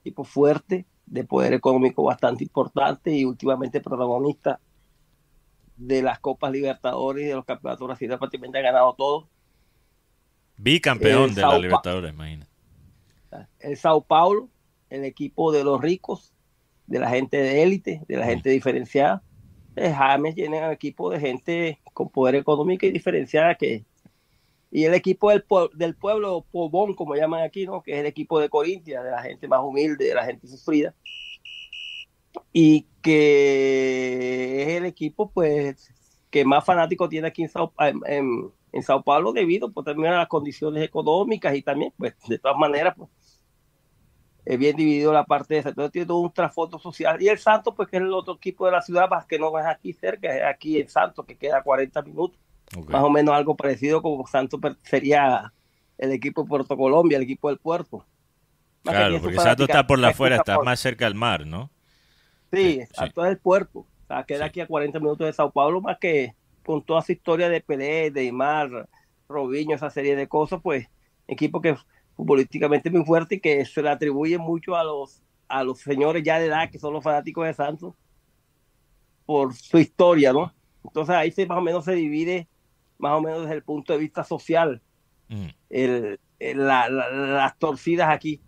equipo fuerte, de poder económico bastante importante y últimamente protagonista de las Copas Libertadores y de los campeonatos brasileños, prácticamente ha ganado todo. Bicampeón de la Libertadores, imagínate. El Sao Paulo, el equipo de los ricos, de la gente de élite, de la gente diferenciada. El James tiene un equipo de gente con poder económico y diferenciada que y el equipo del, del pueblo Pobón, como llaman aquí, ¿no? que es el equipo de Corintia, de la gente más humilde, de la gente sufrida, y que es el equipo pues que más fanáticos tiene aquí en Sao, Paulo debido pues, también a las condiciones económicas y también, pues, de todas maneras, pues, es bien dividido la parte de esa. Entonces tiene todo un trasfondo social. Y el Santos, pues, que es el otro equipo de la ciudad, más que no es aquí cerca, es aquí en Santos, que queda 40 minutos. Más o menos algo parecido como Santos sería el equipo de Puerto Colombia, el equipo del puerto. claro, porque Santos está por la afuera, está más cerca del mar, ¿no? Sí, Santos es el puerto. O sea, queda aquí a 40 minutos de Sao Paulo, más que con toda su historia de Pelé, de Imar, Robinho, esa serie de cosas, pues equipo que futbolísticamente muy fuerte y que se le atribuye mucho a los, a los señores ya de edad que son los fanáticos de Santos por su historia, ¿no? Entonces ahí se más o menos se divide más o menos desde el punto de vista social, mm. el, las torcidas aquí.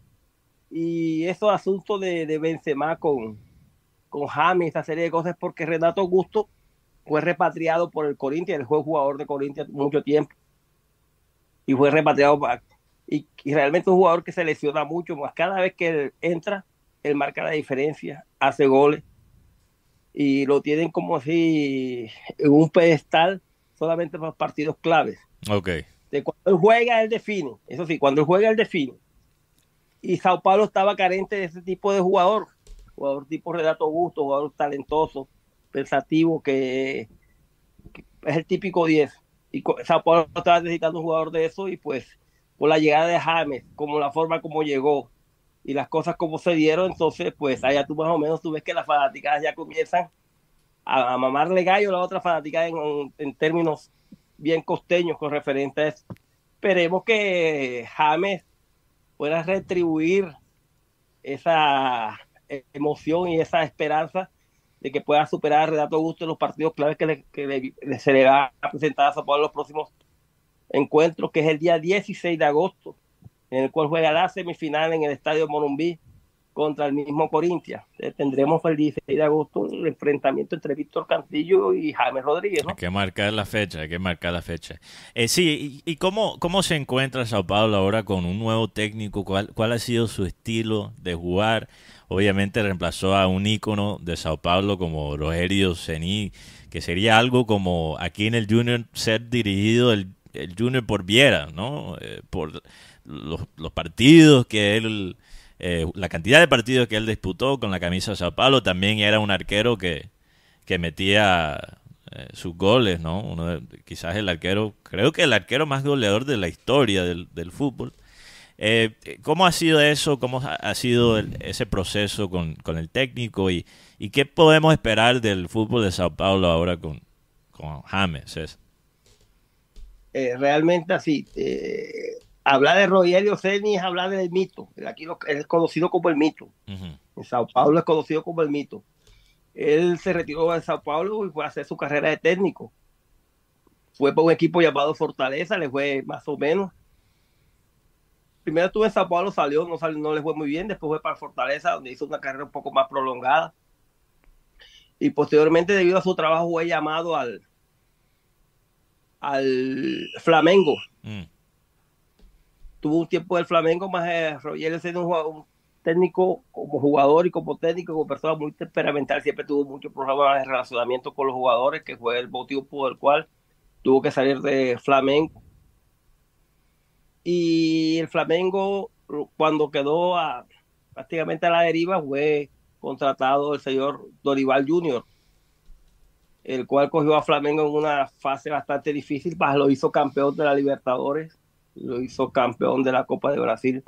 Y esos asuntos de, de Benzema con, con James, esa serie de cosas, porque Renato Augusto fue repatriado por el Corinthians, él fue jugador de Corinthians mucho tiempo. Y fue repatriado y, y, realmente un jugador que se lesiona mucho, más cada vez que él entra, él marca la diferencia, hace goles. Y lo tienen como así en un pedestal solamente para partidos claves. Ok. De cuando él juega, él define. Eso sí, cuando él juega, él define. Y Sao Paulo estaba carente de ese tipo de jugador. Jugador tipo Renato Augusto, jugador talentoso, pensativo, que, es el típico 10. Y Sao Paulo estaba necesitando un jugador de eso y pues por la llegada de James, como la forma como llegó y las cosas como se dieron, entonces pues allá tú más o menos tú ves que las fanáticas ya comienzan a, mamarle gallo a la otra fanática en, en, términos bien costeños con referente a eso. Esperemos que James pueda retribuir esa emoción y esa esperanza de que pueda superar a Renato Gusto en los partidos claves que, le, que se le va a presentar a Sao los próximos encuentros, que es el día 16 de agosto, en el cual juega la semifinal en el Estadio Morumbí contra el mismo Corintia. Tendremos el 16 de agosto el enfrentamiento entre Víctor Cantillo y Jaime Rodríguez. Hay que marcar la fecha, hay que marcar la fecha. Eh, sí, ¿y, cómo, cómo se encuentra Sao Paulo ahora con un nuevo técnico? ¿Cuál, ¿Cuál ha sido su estilo de jugar? Obviamente reemplazó a un ícono de Sao Paulo como Rogerio Ceni, que sería algo como aquí en el Junior ser dirigido el, el Junior por Viera, ¿no? Eh, por los, los partidos que él eh, la cantidad de partidos que él disputó con la camisa de Sao Paulo, también era un arquero que, que metía eh, sus goles, ¿no? Quizás el arquero, creo que el arquero más goleador de la historia del, del fútbol. Eh, ¿Cómo ha sido eso? ¿Cómo ha sido ese proceso con, con el técnico? Y, ¿Y, qué podemos esperar del fútbol de Sao Paulo ahora con, con James? realmente así hablar de Rogelio Ceni es hablar del mito. Aquí es conocido como el mito. En Sao Paulo es conocido como el mito. Él se retiró de Sao Paulo y fue a hacer su carrera de técnico. Fue para un equipo llamado Fortaleza, le fue más o menos. Primero estuvo en Sao Paulo, salió, no, salió, no le fue muy bien. Después fue para Fortaleza, donde hizo una carrera un poco más prolongada. Y posteriormente, debido a su trabajo, fue llamado al, al Flamengo. Mm. Tuvo un tiempo del Flamengo, más eh, Roger siendo un, técnico como jugador y como técnico, como persona muy temperamental, siempre tuvo muchos problemas de relacionamiento con los jugadores, que fue el motivo por el cual tuvo que salir de Flamengo. Y el Flamengo, cuando quedó a, prácticamente a la deriva, fue contratado el señor Dorival Junior, el cual cogió a Flamengo en una fase bastante difícil, lo hizo campeón de la Libertadores, lo hizo campeón de la Copa de Brasil.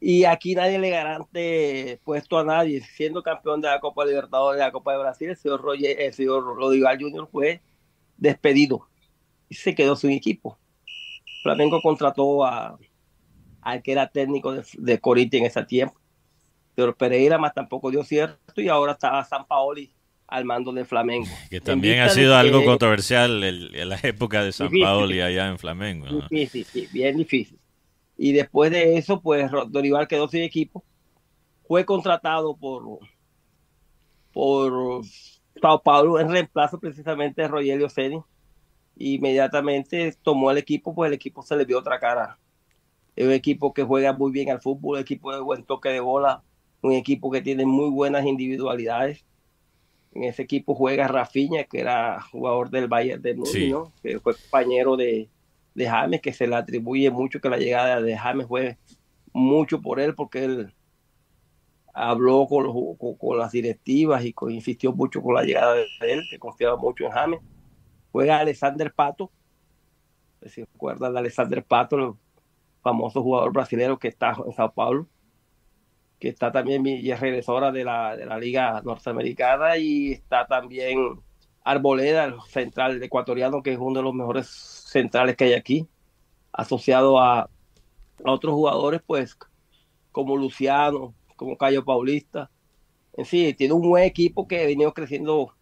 Y aquí nadie le garante puesto a nadie, siendo campeón de la Copa Libertadores de la Copa de Brasil, el señor, Roger, el señor Junior fue despedido y se quedó sin equipo. Flamengo contrató a al que era técnico de, de en ese tiempo. Pero Pereira más tampoco dio cierto y ahora estaba San Paoli al mando de Flamengo. Que también ha sido algo controversial en la época de San Paoli allá en Flamengo. Difícil, bien difícil. Y después de eso, pues Dorival quedó sin equipo. Fue contratado por, por Sao Paulo en reemplazo precisamente de Rogelio Ceni. Inmediatamente tomó el equipo, pues el equipo se le vio otra cara. Es un equipo que juega muy bien al fútbol, un equipo de buen toque de bola, un equipo que tiene muy buenas individualidades en ese equipo juega Rafiña, que era jugador del Bayern de Múnich, que fue compañero de, de, James, que se le atribuye mucho que la llegada de James fue mucho por él, porque él habló con, con, las directivas y insistió mucho con la llegada de él, que confiaba mucho en James. Juega Alexander Pato, si recuerdan de Alexander Pato, el famoso jugador brasileño que está en Sao Paulo que está también y es regresora de la, de la Liga Norteamericana y está también Arboleda, el central ecuatoriano, que es uno de los mejores centrales que hay aquí, asociado a, a otros jugadores, pues, como Luciano, como Cayo Paulista. En sí, tiene un buen equipo que ha venido creciendo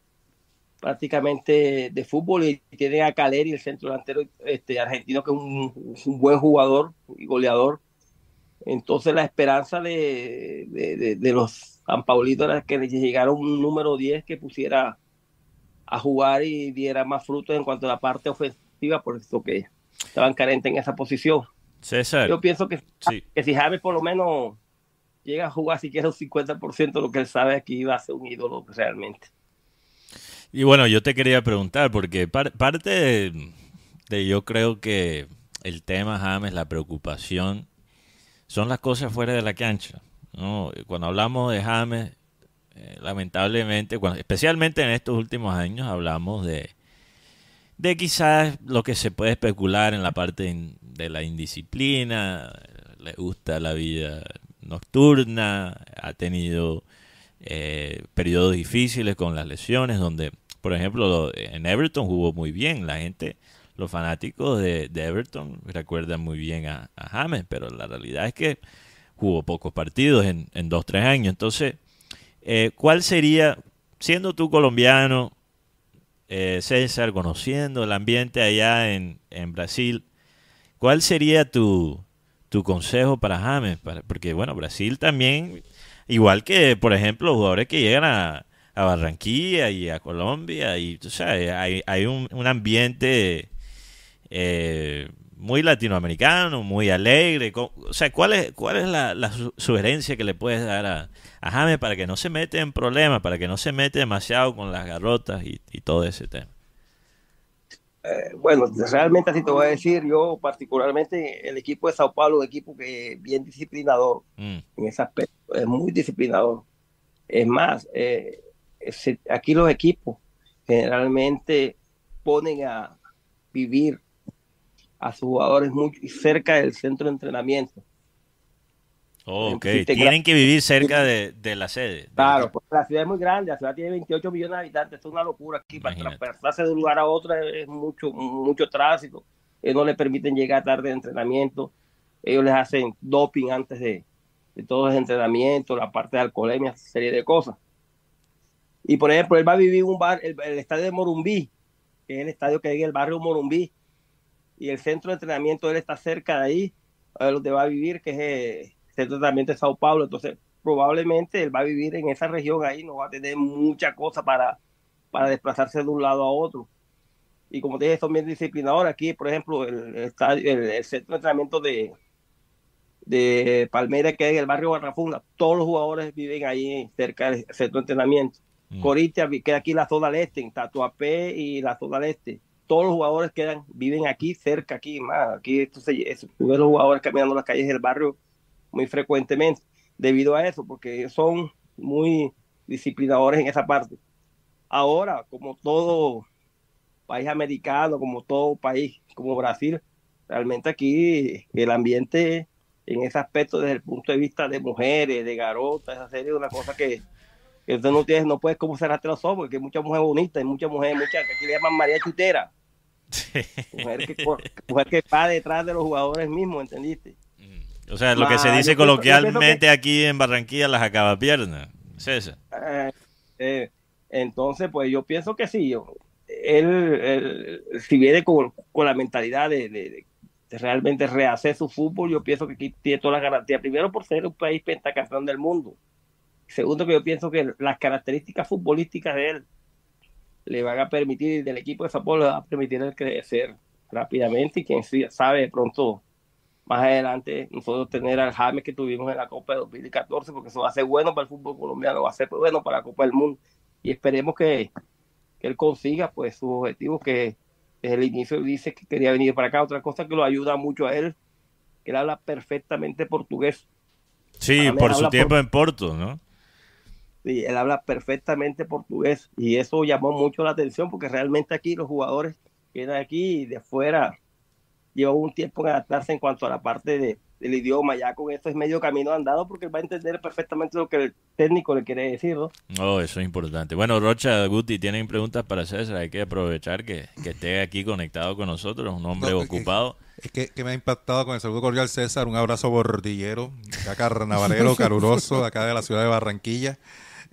prácticamente de fútbol y tiene a Caleri, el centro delantero este, argentino, que es un, un buen jugador y goleador entonces la esperanza de, de, los San Paulitos era que les llegara un número 10 que pusiera a jugar y diera más frutos en cuanto a la parte ofensiva, por eso que estaban carentes en esa posición. César. Yo pienso que, que si James por lo menos llega a jugar siquiera un 50% de lo que él sabe aquí iba a ser un ídolo realmente. Y bueno, yo te quería preguntar, porque parte de, de, yo creo que el tema James, la preocupación son las cosas fuera de la cancha. Cuando hablamos de James, eh, lamentablemente, especialmente en estos últimos años, hablamos de, de quizás lo que se puede especular en la parte de la indisciplina, le gusta la vida nocturna, ha tenido eh, periodos difíciles con las lesiones, donde, por ejemplo, en Everton jugó muy bien, la gente los fanáticos de, Everton recuerdan muy bien a, James, pero la realidad es que jugó pocos partidos en, dos, tres años. Entonces, eh, ¿cuál sería, siendo tú colombiano, eh, César, conociendo el ambiente allá en, Brasil, cuál sería tu, tu consejo para James? porque, bueno, Brasil también, igual que, por ejemplo, jugadores que llegan a, Barranquilla y a Colombia, y tú sabes, hay, un ambiente eh, muy latinoamericano, muy alegre. O sea, ¿cuál es, cuál es la, sugerencia que le puedes dar a, a James para que no se mete en problemas, para que no se mete demasiado con las garrotas y, todo ese tema? Eh, bueno, realmente así te voy a decir, yo particularmente el equipo de Sao Paulo, un equipo que es bien disciplinador mm. en ese aspecto, es muy disciplinador. Es más, eh, aquí los equipos generalmente ponen a vivir a sus jugadores muy cerca del centro de entrenamiento. Oh, ok, tienen que vivir cerca de, la sede. Claro, porque la ciudad es muy grande, la ciudad tiene 28 millones de habitantes, es una locura aquí, para transportarse de un lugar a otro es mucho, mucho tránsito. ellos no le permiten llegar tarde de entrenamiento, ellos les hacen doping antes de, de todo el entrenamiento, la parte de alcoholemia, serie de cosas. Y por ejemplo, él va a vivir un bar, el, el estadio de Morumbí, que es el estadio que hay en el barrio Morumbí, y el centro de entrenamiento él está cerca de ahí, donde va a vivir, que es el centro de entrenamiento de Sao Paulo. Entonces, probablemente él va a vivir en esa región ahí, no va a tener mucha cosa para, para desplazarse de un lado a otro. Y como te dije, son bien disciplinadores. Aquí, por ejemplo, el, estadio, el, el centro de entrenamiento de, de Palmera, que es en el barrio Barrafunda, todos los jugadores viven ahí cerca del centro de entrenamiento. Mm. Coritia queda aquí la zona al este, en Tatuapé y la zona al este. Todos los jugadores quedan, viven aquí, cerca, aquí, más. Aquí, entonces, es, los jugadores caminando las calles del barrio muy frecuentemente, debido a eso, porque son muy disciplinadores en esa parte. Ahora, como todo país americano, como todo país, como Brasil, realmente aquí el ambiente en ese aspecto desde el punto de vista de mujeres, de garotas, esa serie es una cosa que, que usted no tienes, no puedes como los ojos, porque hay muchas mujeres bonitas, hay muchas mujeres, muchas que aquí le llaman María Chutera. Mujer que, mujer que va detrás de los jugadores mismos, ¿entendiste? O sea, lo que se dice coloquialmente aquí en Barranquilla, las acabapiernas. ¿Es? Eh, eh, entonces, pues yo pienso que sí. Yo, él, él, si viene con, con la mentalidad de, de, de, realmente rehacer su fútbol, yo pienso que aquí tiene todas las garantías. Primero, por ser un país pentacampeón del mundo. Segundo, que yo pienso que las características futbolísticas de él le van a permitir, del equipo de fútbol le va a permitir el crecer rápidamente y quien sabe de pronto más adelante nosotros tener al James que tuvimos en la Copa de 2014 porque eso va a ser bueno para el fútbol colombiano, va a ser bueno para la Copa del Mundo y esperemos que, que él consiga pues sus objetivos que desde el inicio dice que quería venir para acá, otra cosa que lo ayuda mucho a él, que él habla perfectamente portugués. Sí, por su tiempo por... en Porto, ¿no? Sí, él habla perfectamente portugués y eso llamó mucho la atención porque realmente aquí los jugadores que vienen aquí de afuera llevan un tiempo en adaptarse en cuanto a la parte de, del idioma, ya con esto es medio camino andado porque él va a entender perfectamente lo que el técnico le quiere decir, ¿no? Oh, eso es importante. Bueno, Rocha, Guti, tienen preguntas para César, hay que aprovechar que, que esté aquí conectado con nosotros, un hombre no, ocupado. Es que, que, me ha impactado con el saludo cordial César, un abrazo bordillero, acá carnavalero, caluroso, acá de la ciudad de Barranquilla.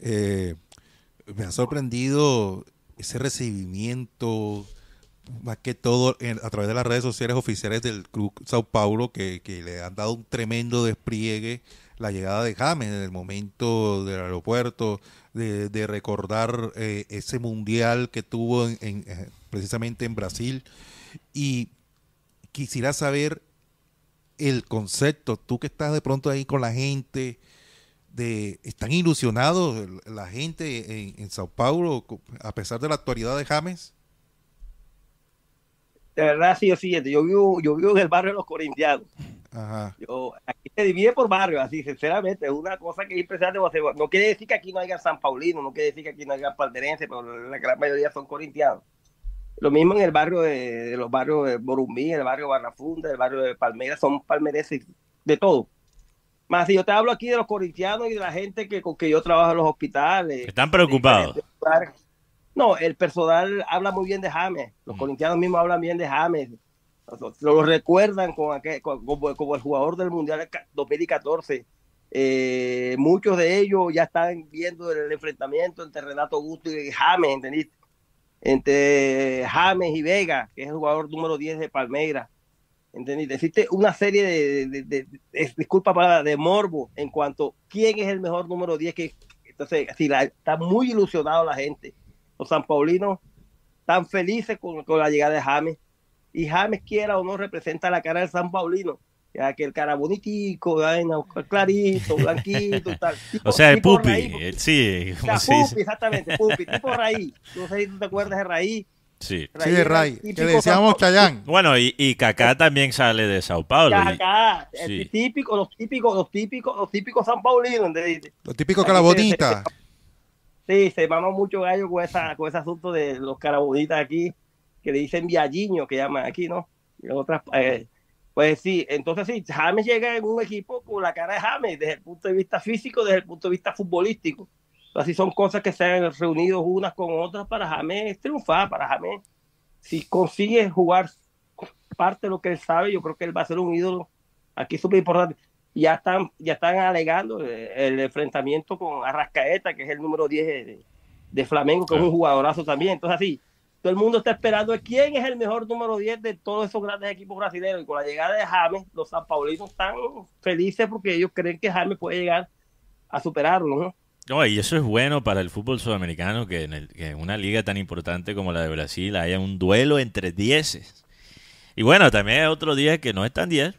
Eh, me ha sorprendido ese recibimiento, más que todo a través de las redes sociales oficiales del Club Sao Paulo, que, le han dado un tremendo despliegue la llegada de James en el momento del aeropuerto, de, recordar eh, ese mundial que tuvo eh, precisamente en Brasil. Y quisiera saber el concepto, tú que estás de pronto ahí con la gente, de están ilusionados la gente en, en, Sao Paulo a pesar de la actualidad de James? De verdad, sí, sí, yo vivo, yo vivo en el barrio de los corintianos. Ajá. Yo, aquí se divide por barrios, así, sinceramente, es una cosa que es impresionante. No quiere decir que aquí no haya San Paulino, no quiere decir que aquí no haya palderense, pero la gran mayoría son corintianos. Lo mismo en el barrio de, de los barrios de Borumbí, el barrio de Barrafunda, el barrio de Palmeiras, son palmerenses de todo. Más si yo te hablo aquí de los corintianos y de la gente que con que yo trabajo en los hospitales. Están preocupados. No, el personal habla muy bien de James. Los mm. corintianos mismos hablan bien de James. Lo, lo recuerdan con aquel, como, como, el jugador del Mundial 2014. Eh, muchos de ellos ya están viendo el enfrentamiento entre Renato Gusto y James, ¿entendiste? Entre James y Vega, que es el jugador número 10 de Palmeiras ¿Entendiste? Existe una serie de, de, de, de, disculpa para de morbo en cuanto a quién es el mejor número 10 que entonces si la, está muy ilusionado la gente. Los San Paulinos están felices con, con, la llegada de James y James quiera o no representa la cara del San Paulino. Ya que el cara bonitico, clarito, blanquito, tal. Tipo, o sea, el pupi, raíz, sí. O sea, pupi, exactamente, pupi, tipo raíz. No sé si tú te acuerdas de raíz Sí, sí de Ray, que le decíamos Chayán. Bueno, y, y Kaká también sale de Sao Paulo. Kaká, y... el típico, los típicos, los típicos, los típicos San Paulinos. Los típicos carabonitas. Sí, se mama mucho gallo con, esa, con ese asunto de los carabonitas aquí, que le dicen vialliño, que llaman aquí, ¿no? Y otras, eh, pues sí, entonces sí, James llega en un equipo con la cara de James, desde el punto de vista físico, desde el punto de vista futbolístico Así son cosas que se han reunido unas con otras para James triunfar, para James. Si consigue jugar parte de lo que él sabe, yo creo que él va a ser un ídolo aquí súper importante. Ya están, ya están alegando el, enfrentamiento con Arrascaeta, que es el número 10 de, Flamengo, que es un jugadorazo también. Entonces, así, todo el mundo está esperando quién es el mejor número 10 de todos esos grandes equipos brasileños. Y con la llegada de James, los San Paulinos están felices porque ellos creen que James puede llegar a superarlo, ¿no? No, y eso es bueno para el fútbol sudamericano, que en, una liga tan importante como la de Brasil haya un duelo entre dieces. Y bueno, también hay otro día que no es tan 10,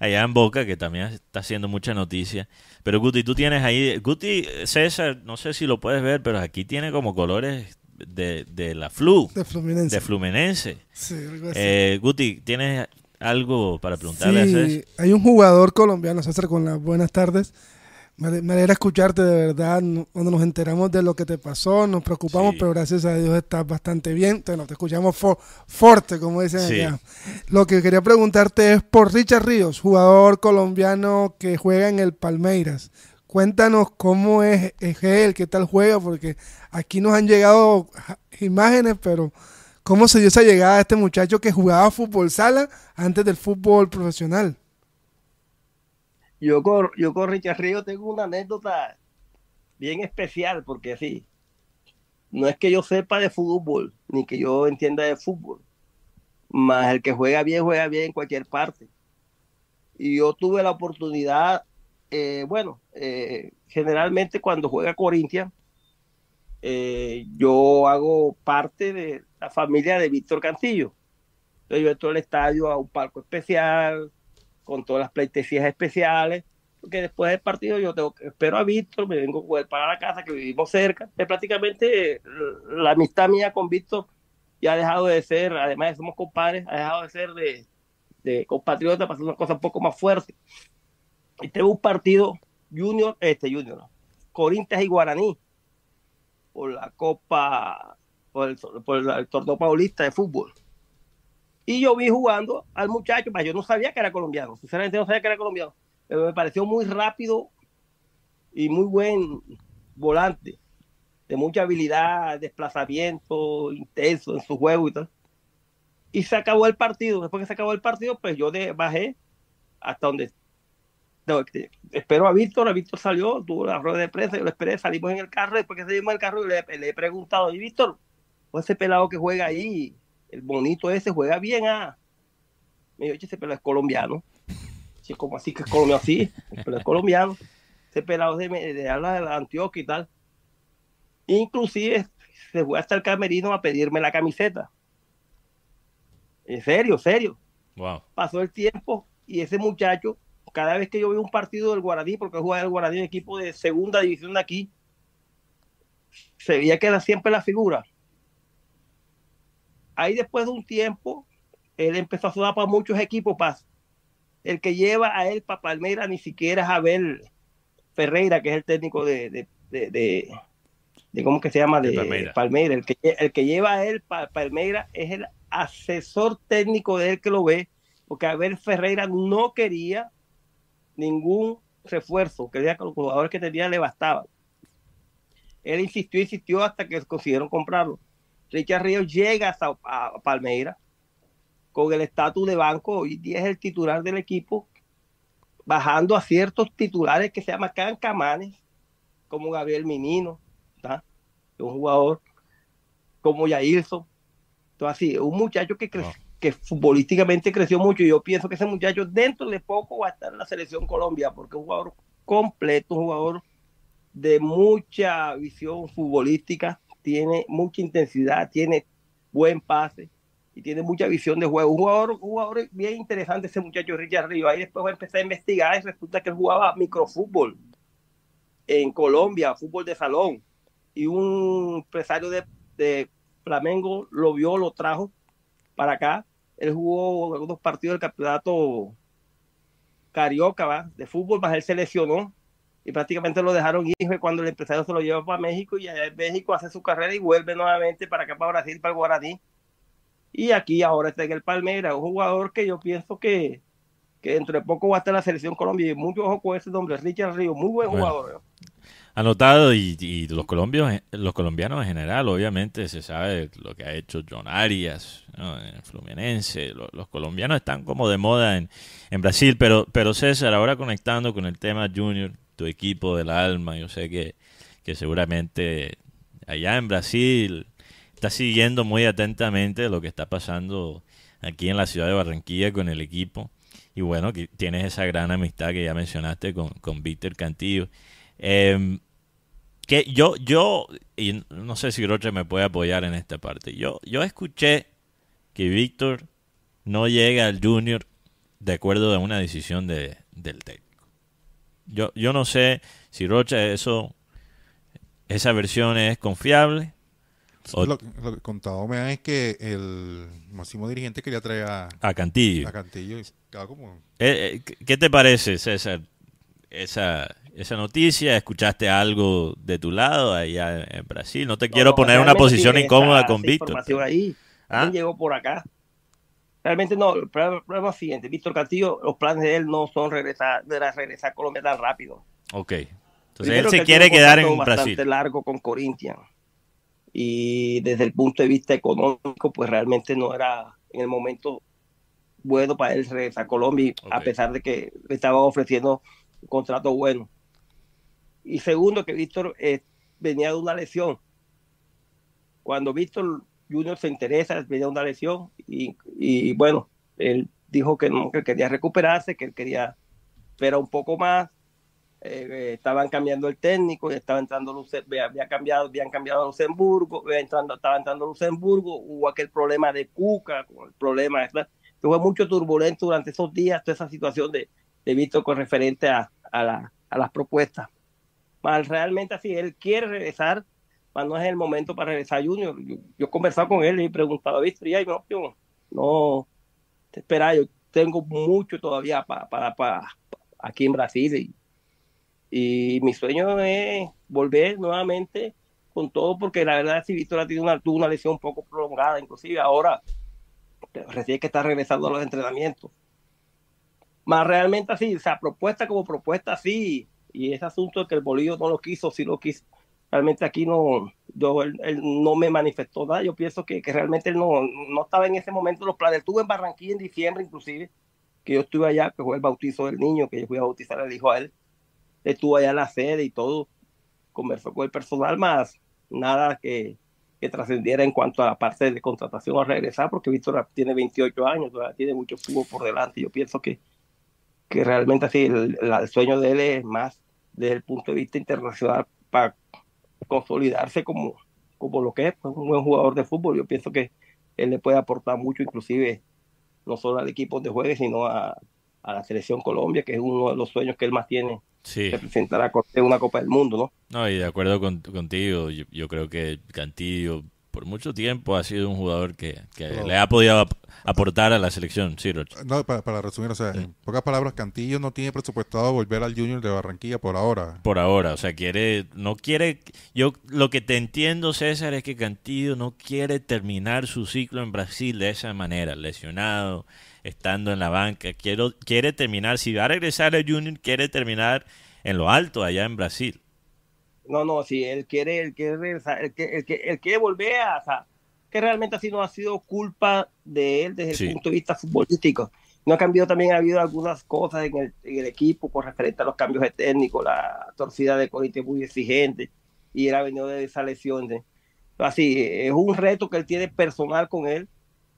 allá en Boca, que también está haciendo mucha noticia. Pero Guti, tú tienes ahí, Guti, César, no sé si lo puedes ver, pero aquí tiene como colores de, de la Flu. De Fluminense. De Fluminense. Sí, eh, Guti, ¿tienes algo para preguntarle a César? Hay un jugador colombiano, César, con las buenas tardes me, alegra escucharte de verdad. Cuando nos enteramos de lo que te pasó, nos preocupamos, pero gracias a Dios estás bastante bien. Te, te escuchamos fuerte, como dicen allá. Lo que quería preguntarte es por Richard Ríos, jugador colombiano que juega en el Palmeiras. Cuéntanos cómo es, es él, qué tal juega, porque aquí nos han llegado imágenes, pero cómo se dio esa llegada a este muchacho que jugaba fútbol sala antes del fútbol profesional. Yo con, yo con Richard Río tengo una anécdota bien especial, porque sí, no es que yo sepa de fútbol, ni que yo entienda de fútbol, más el que juega bien, juega bien en cualquier parte. Y yo tuve la oportunidad, eh, bueno, eh, generalmente cuando juega Corintia, eh, yo hago parte de la familia de Víctor Cantillo. Entonces yo entro al estadio a un palco especial, con todas las pleitesías especiales, porque después del partido yo tengo, espero a Víctor, me vengo para la casa, que vivimos cerca. Es prácticamente la amistad mía con Víctor ya ha dejado de ser, además de somos compadres, ha dejado de ser de, de compatriotas para hacer una cosa un poco más fuerte. Y tengo un partido junior, este junior, Corintias y Guaraní, por la Copa, por el, por el torneo paulista de fútbol. Y yo vi jugando al muchacho, yo no sabía que era colombiano, sinceramente no sabía que era colombiano. Pero me pareció muy rápido y muy buen volante, de mucha habilidad, desplazamiento intenso en su juego y tal. Y se acabó el partido. Después que se acabó el partido, pues yo bajé hasta donde espero a Víctor, a Víctor salió, tuvo la rueda de prensa, yo lo esperé, salimos en el carro, después que salimos en el carro, le, le he preguntado, y Víctor, ¿o ese pelado que juega ahí, el bonito ese juega bien, ah. Me dijo, ese pelo es colombiano. Sí, como así que es colombiano, sí, pero es colombiano. Ese pelado de, de, de Antioquia y tal. Inclusive se fue hasta el camerino a pedirme la camiseta. En serio, serio. Wow. Pasó el tiempo y ese muchacho, cada vez que yo veo un partido del Guaraní, porque juega el Guaraní, un equipo de segunda división de aquí, se veía que era siempre la figura ahí después de un tiempo, él empezó a sudar para muchos equipos. Para, el que lleva a él para Palmeira ni siquiera es Abel Ferreira, que es el técnico de, de, de, de, ¿cómo que se llama? De, Palmeira. El, que, el que lleva a él para Palmeira es el asesor técnico de él que lo ve, porque Abel Ferreira no quería ningún refuerzo, quería que los jugadores que tenía le bastaban. Él insistió, insistió hasta que consiguieron comprarlo. Richard Ríos llega a, Palmeira con el estatus de banco, hoy día es el titular del equipo, bajando a ciertos titulares que se llaman cancamanes, como Gabriel Minino, un jugador como Yairson. Entonces, así, un muchacho que, que futbolísticamente creció mucho. Y yo pienso que ese muchacho dentro de poco va a estar en la selección Colombia porque es un jugador completo, un jugador de mucha visión futbolística, tiene mucha intensidad, tiene buen pase y tiene mucha visión de juego. Un jugador, jugador bien interesante ese muchacho Richard Río. Ahí después va a investigar y resulta que él jugaba microfútbol en Colombia, fútbol de salón. Y un empresario de, Flamengo lo vio, lo trajo para acá. Él jugó algunos partidos del campeonato carioca de fútbol, más él se lesionó y prácticamente lo dejaron y cuando el empresario se lo lleva para México y allá en México hace su carrera y vuelve nuevamente para acá, para Brasil, para el Guaraní. Y aquí ahora está en el Palmeiras, un jugador que yo pienso que, que dentro de poco va a estar en la selección Colombia y mucho ojo con ese nombre, Richard Río, muy buen jugador. Anotado y, los colombianos, los colombianos en general, obviamente se sabe lo que ha hecho John Arias en Fluminense. Los, colombianos están como de moda en, en, Brasil, pero, pero César, ahora conectando con el tema Junior, tu equipo del alma, yo sé que, que seguramente allá en Brasil está siguiendo muy atentamente lo que está pasando aquí en la ciudad de Barranquilla con el equipo. Y bueno, que tienes esa gran amistad que ya mencionaste con, con Víctor Cantillo. Eh, que yo, yo, y no sé si Roche me puede apoyar en esta parte, yo, yo escuché que Víctor no llega al Junior de acuerdo a una decisión de, del técnico. Yo, yo no sé si Rocha eso, esa versión es confiable. Lo, que contado me es que el máximo dirigente quería traer a, a Cantillo. A Cantillo como... Eh, eh, ¿Qué te parece, César, esa, esa noticia? ¿Escuchaste algo de tu lado allá en Brasil? No te quiero poner en una posición incómoda con Víctor. ahí. ¿Ah? llegó por acá. Realmente no, el problema es siguiente. Víctor Castillo, los planes de él no son regresar, de regresar a Colombia tan rápido. Ok. Entonces él se quiere quedar en Brasil. bastante largo con Corinthians. Y desde el punto de vista económico, pues realmente no era en el momento bueno para él regresar a Colombia, a pesar de que le estaba ofreciendo un contrato bueno. Y segundo, que Víctor eh, venía de una lesión. Cuando Víctor Junior se interesa, venía una lesión y, y, bueno, él dijo que no, que quería recuperarse, que él quería esperar un poco más. Eh, eh, estaban cambiando el técnico, estaba entrando había cambiado, habían cambiado a Luxemburgo, entrando, estaba entrando Luxemburgo, hubo aquel problema de Cuca, el problema, fue mucho turbulento durante esos días, toda esa situación de, de con referente a, a, la, a las propuestas realmente así, él quiere regresar, pero no es el momento para regresar Junior. Yo, he conversado con él y he preguntado, ¿viste? Y no, no, te espera, yo tengo mucho todavía para, para, aquí en Brasil y, mi sueño es volver nuevamente con todo, porque la verdad si Víctor ha tenido una, tuvo una lesión un poco prolongada, inclusive ahora recién que está regresando a los entrenamientos. Más realmente así, o sea, propuesta como propuesta así, y ese asunto de que el Bolillo no lo quiso, sí lo quiso. Realmente aquí no, yo, él, no me manifestó nada. Yo pienso que, que, realmente él no, no estaba en ese momento los planes. Estuve en Barranquilla en diciembre, inclusive, que yo estuve allá, que fue el bautizo del niño, que yo fui a bautizar el hijo a él. Estuvo allá en la sede y todo. Conversó con el personal, más nada que, que trascendiera en cuanto a la parte de contratación a regresar, porque Víctor tiene 28 años, tiene mucho fútbol por delante. Yo pienso que, que realmente así el, el, sueño de él es más desde el punto de vista internacional para consolidarse como, como lo que es pues, un buen jugador de fútbol. Yo pienso que él le puede aportar mucho, inclusive no solo al equipo de jueves, sino a, la selección Colombia, que es uno de los sueños que él más tiene, sí. representar a una Copa del Mundo, ¿no? No, y de acuerdo contigo, yo, creo que Cantillo por mucho tiempo ha sido un jugador que, le ha podido aportar a la selección, sí, No, para, resumir, o sea, en pocas palabras, Cantillo no tiene presupuestado volver al Junior de Barranquilla por ahora. Por ahora, o sea, quiere, no quiere, yo lo que te entiendo, César, es que Cantillo no quiere terminar su ciclo en Brasil de esa manera, lesionado, estando en la banca, quiero, quiere terminar, si va a regresar al Junior, quiere terminar en lo alto allá en Brasil. No, no, si él quiere, él quiere, el que, el que, volver a, o sea, que realmente así no ha sido culpa de él desde el punto de vista futbolístico. No ha cambiado también, ha habido algunas cosas en el, en el equipo con referente a los cambios de técnico, la torcida de Corinthians muy exigente y él ha venido de esa lesión. Así, es un reto que él tiene personal con él,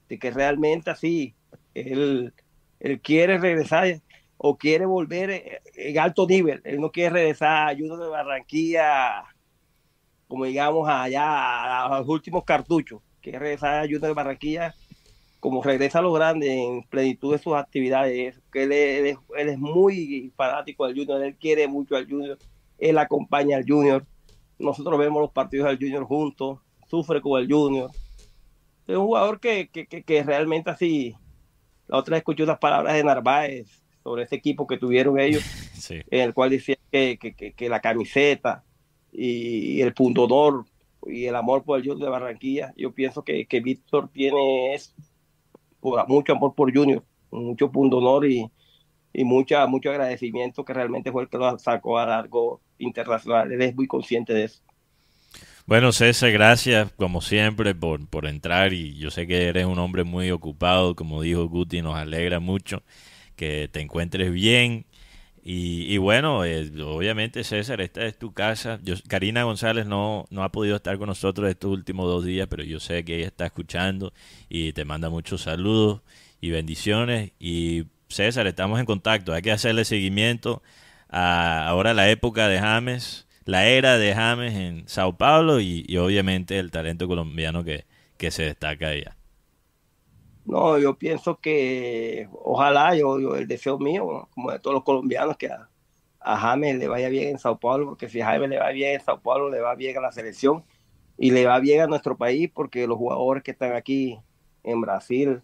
de que realmente así, él, él quiere regresar o quiere volver eh, en alto nivel. Él no quiere regresar a Ayuno de Barranquilla, como digamos, allá a los últimos cartuchos. Quiere regresar a Ayuno de Barranquilla como regresa a los grandes en plenitud de sus actividades. Que él, es, muy fanático del Junior, él quiere mucho al Junior, él acompaña al Junior. Nosotros vemos los partidos del Junior juntos, sufre con el Junior. Es un jugador que, que, que, realmente así. La otra vez escuché unas palabras de Narváez sobre ese equipo que tuvieron ellos, en el cual decía que, que, la camiseta y, el punto honor y el amor por el Junior de Barranquilla, yo pienso que, que Víctor tiene mucho amor por Junior, mucho punto honor y, y mucha, mucho agradecimiento que realmente fue el que lo sacó a largo internacional. Él es muy consciente de eso. Bueno, César, gracias como siempre por, por entrar y yo sé que eres un hombre muy ocupado, como dijo Guti, nos alegra mucho que te encuentres bien. Y, bueno, eh, obviamente César, esta es tu casa. Yo, Karina González no, no ha podido estar con nosotros estos últimos dos días, pero yo sé que ella está escuchando y te manda muchos saludos y bendiciones. Y César, estamos en contacto. Hay que hacerle seguimiento a ahora la época de James, la era de James en Sao Paulo y, obviamente el talento colombiano que, que se destaca allá. No, yo pienso que ojalá, yo, el deseo mío, como de todos los colombianos, que a, James le vaya bien en Sao Paulo, porque si a James le va bien en Sao Paulo, le va bien a la selección y le va bien a nuestro país, porque los jugadores que están aquí en Brasil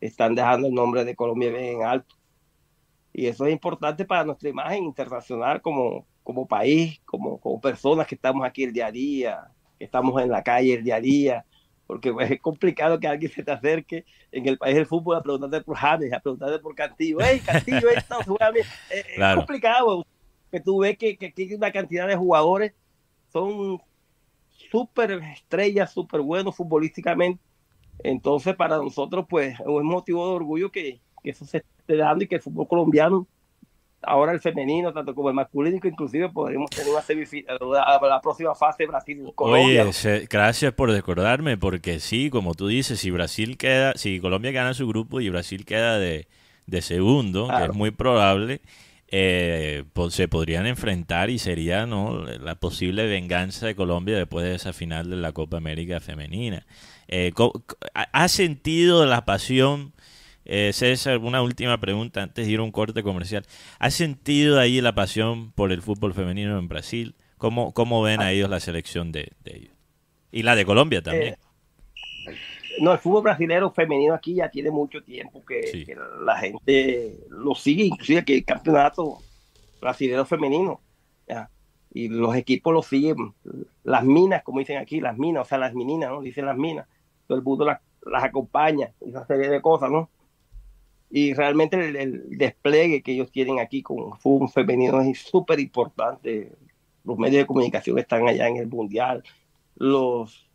están dejando el nombre de Colombia bien alto. Y eso es importante para nuestra imagen internacional como, como país, como, como personas que estamos aquí el día a día, que estamos en la calle el día a día, porque es complicado que alguien se te acerque en el país del fútbol a preguntarte por James, a preguntarte por Cantillo. ¡Ey, Cantillo, Es, complicado, que tú ves que, que, que, una cantidad de jugadores son súper estrellas, súper buenos futbolísticamente. Entonces, para nosotros, pues, es un motivo de orgullo que, que eso se esté dando y que el fútbol colombiano ahora el femenino, tanto como el masculino, inclusive podríamos tener una la, próxima fase Brasil-Colombia. Oye, gracias por recordarme, porque sí, como tú dices, si Brasil queda, si Colombia gana su grupo y Brasil queda de, segundo, que es muy probable, eh, pues, se podrían enfrentar y sería no la posible venganza de Colombia después de esa final de la Copa América femenina. Eh, ¿Ha sentido la pasión? Eh, César, una última pregunta antes de ir a un corte comercial. ¿Has sentido ahí la pasión por el fútbol femenino en Brasil? ¿Cómo, cómo ven a ellos la selección de, ellos? Y la de Colombia también. Eh, no, el fútbol brasileño femenino aquí ya tiene mucho tiempo que, la gente lo sigue, inclusive que el campeonato brasileño femenino. Y los equipos lo siguen, las minas, como dicen aquí, las minas, o sea, las meninas, ¿no? Dicen las minas. Todo el mundo las, las acompaña, esa serie de cosas, ¿no? Y realmente el, despliegue que ellos tienen aquí con fútbol femenino es súper importante. Los medios de comunicación están allá en el Mundial, los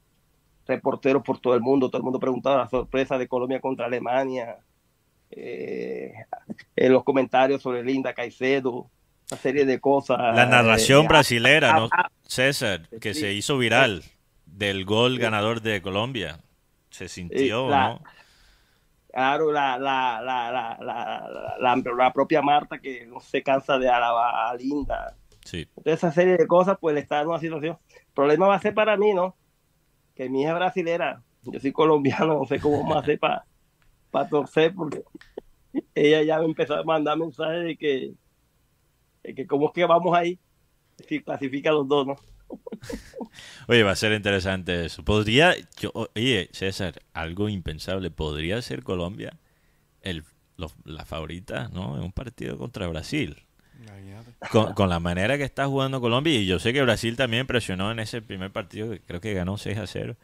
reporteros por todo el mundo, todo el mundo preguntaba la sorpresa de Colombia contra Alemania, eh, en los comentarios sobre Linda Caicedo, una serie de cosas. La narración eh, brasilera, ¿no? César, que se hizo viral del gol ganador de Colombia. Se sintió, ¿no? Claro, la, la, la, la, propia Marta que no se cansa de alabar a Linda. Sí. Entonces, esa serie de cosas, pues está en una situación. El problema va a ser para mí, ¿no? Que mi hija es brasilera, yo soy colombiano, no sé cómo más hacer para pa torcer, porque ella ya me empezó a mandar mensajes de que, de que cómo es que vamos ahí, si clasifica los dos, ¿no? Oye, va a ser interesante eso. Podría, yo, oye, César, algo impensable. ¿Podría ser Colombia el, la favorita, ¿no? En un partido contra Brasil. Con, la manera que está jugando Colombia, y yo sé que Brasil también presionó en ese primer partido, creo que ganó 6 a 0.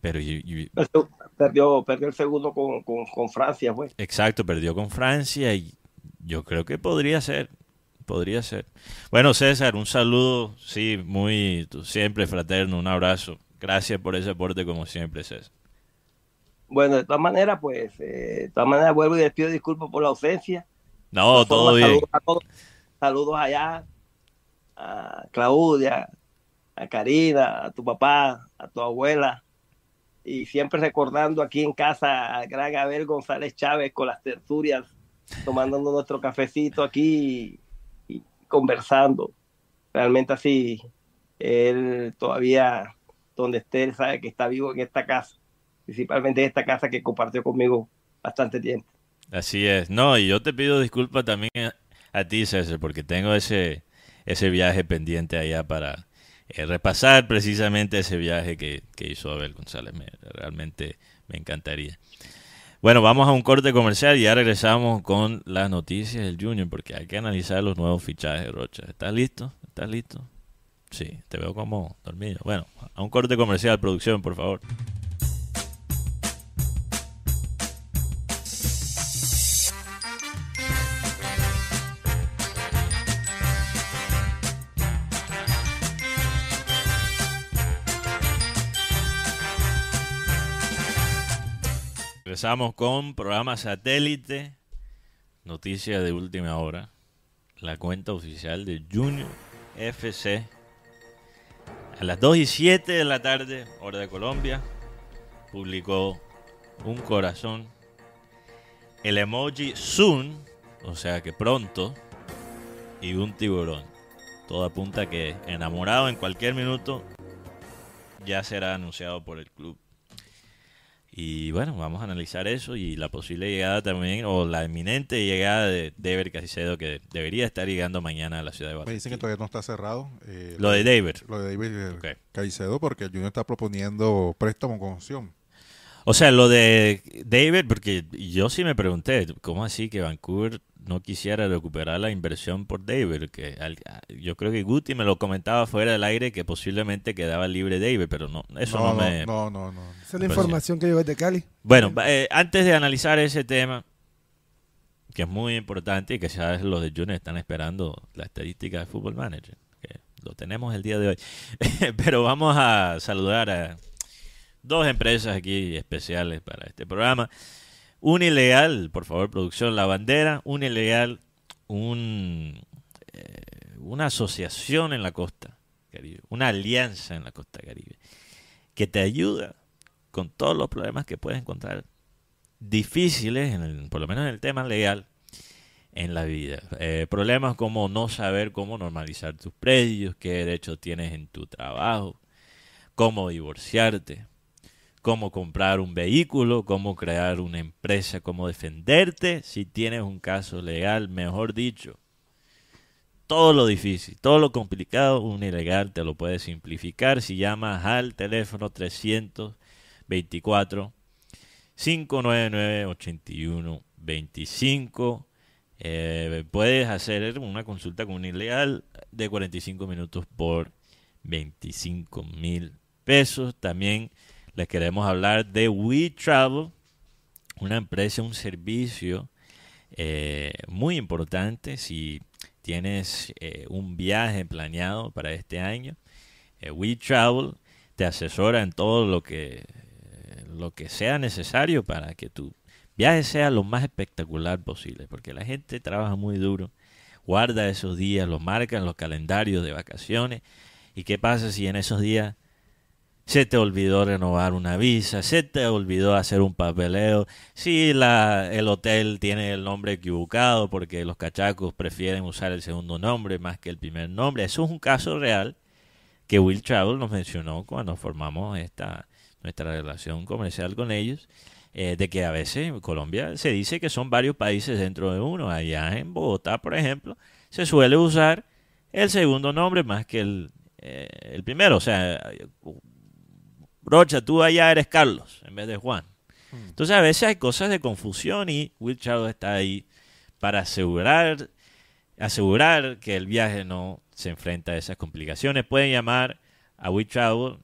Pero perdió, perdió el segundo con, con Francia, pues. Exacto, perdió con Francia y yo creo que podría ser podría ser. Bueno, César, un saludo, sí, muy siempre fraterno, un abrazo. Gracias por ese aporte como siempre, César. Bueno, de todas maneras, pues, eh, de todas maneras vuelvo y les pido disculpas por la ausencia. No, todo bien. Saludos, allá a Claudia, a Karina, a tu papá, a tu abuela. Y siempre recordando aquí en casa al gran Abel González Chávez con las tertulias, tomándonos nuestro cafecito aquí conversando. Realmente así, él todavía, donde esté, él sabe que está vivo en esta casa, principalmente en esta casa que compartió conmigo bastante tiempo. Así es. No, y yo te pido disculpas también a, ti, César, porque tengo ese, ese viaje pendiente allá para eh, repasar precisamente ese viaje que, que hizo Abel González. realmente me encantaría. Bueno, vamos a un corte comercial y ya regresamos con las noticias del Junior porque hay que analizar los nuevos fichajes, Rocha. ¿Estás listo? ¿Estás listo? Sí, te veo como dormido. Bueno, a un corte comercial, producción, por favor. Empezamos con programa satélite, noticia de última hora, la cuenta oficial de Junior FC. A las 2 y 7 de la tarde, hora de Colombia, publicó un corazón, el emoji soon, o sea que pronto, y un tiburón. Todo apunta que enamorado en cualquier minuto ya será anunciado por el club y bueno, vamos a analizar eso y la posible llegada también, o la inminente llegada de David Casicedo, que debería estar llegando mañana a la ciudad de Guatemala. Me dicen que todavía no está cerrado. Eh, lo de David. Lo de David eh, Caicedo, porque el Junior está proponiendo préstamo con opción. O sea, lo de David, porque yo sí me pregunté, ¿cómo así que Vancouver no quisiera recuperar la inversión por David. Que yo creo que Guti me lo comentaba fuera del aire que posiblemente quedaba libre David, pero no, eso no, me. No, no, no. Esa es la información que llegó de Cali. Bueno, eh, antes de analizar ese tema, que es muy importante y que ya los de Junior están esperando la estadística de Football Manager, que lo tenemos el día de hoy. pero vamos a saludar a dos empresas aquí especiales para este programa. Un ilegal, por favor, producción La Bandera, un eh, una asociación en la costa caribe, una alianza en la costa caribe, que te ayuda con todos los problemas que puedes encontrar difíciles, en por lo menos en el tema legal, en la vida. Eh, problemas como no saber cómo normalizar tus predios, qué derechos tienes en tu trabajo, cómo divorciarte, cómo comprar un vehículo, cómo crear una empresa, cómo defenderte si tienes un caso legal, mejor dicho. Todo lo difícil, todo lo complicado, un ilegal te lo puede simplificar si llamas al teléfono 324 599 8125. Eh, puedes hacer una consulta con un ilegal de 45 minutos por 25 mil pesos. También les queremos hablar de WeTravel, una empresa, un servicio eh, muy importante si tienes eh, un viaje planeado para este año. Eh, WeTravel te asesora en todo lo que, lo que sea necesario para que tu viaje sea lo más espectacular posible, porque la gente trabaja muy duro, guarda esos días, los marca en los calendarios de vacaciones. ¿Y qué pasa si en esos días se te olvidó renovar una visa, se te olvidó hacer un papeleo, si la, el hotel tiene el nombre equivocado porque los cachacos prefieren usar el segundo nombre más que el primer nombre. Eso es un caso real que Will Travel nos mencionó cuando formamos esta nuestra relación comercial con ellos, eh, de que a veces en Colombia se dice que son varios países dentro de uno. Allá en Bogotá, por ejemplo, se suele usar el segundo nombre más que el, eh, el primero. O sea, Rocha, tú allá eres Carlos en vez de Juan. Hmm. Entonces a veces hay cosas de confusión y Will está ahí para asegurar, asegurar que el viaje no se enfrenta a esas complicaciones. Pueden llamar a Will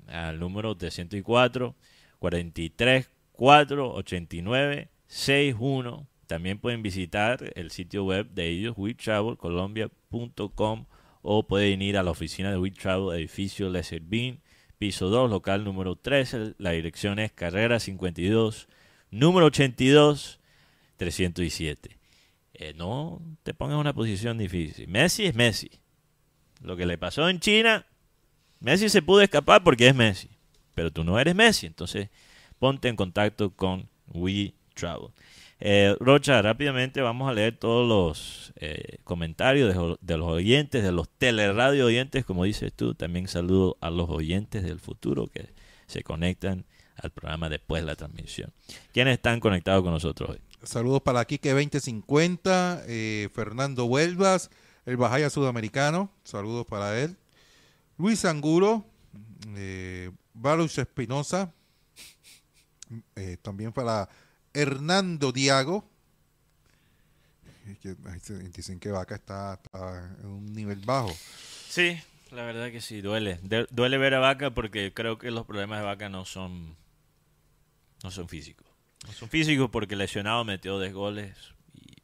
al número 304 43 4 89 61. También pueden visitar el sitio web de ellos, WeTravelColombia.com o pueden ir a la oficina de We Travel, edificio Les Bean piso 2, local número 13. La dirección es carrera 52, número 82, 307. Eh, no te pongas en una posición difícil. Messi es Messi. Lo que le pasó en China, Messi se pudo escapar porque es Messi. Pero tú no eres Messi, entonces ponte en contacto con We Travel. Eh, Rocha, rápidamente vamos a leer todos los eh, comentarios de, los oyentes, de los teleradio oyentes, como dices tú. También saludo a los oyentes del futuro que se conectan al programa después de la transmisión. ¿Quiénes están conectados con nosotros hoy? Saludos para Quique 2050, eh, Fernando Huelvas, el Bajaya Sudamericano, saludos para él. Luis Anguro, eh, Baruch Espinosa, eh, también para Hernando Diago. Dicen que Vaca está, en un nivel bajo. Sí, la verdad que sí, duele. duele ver a Vaca porque creo que los problemas de Vaca no son, no son físicos. No son físicos porque lesionado metió 10 goles. Y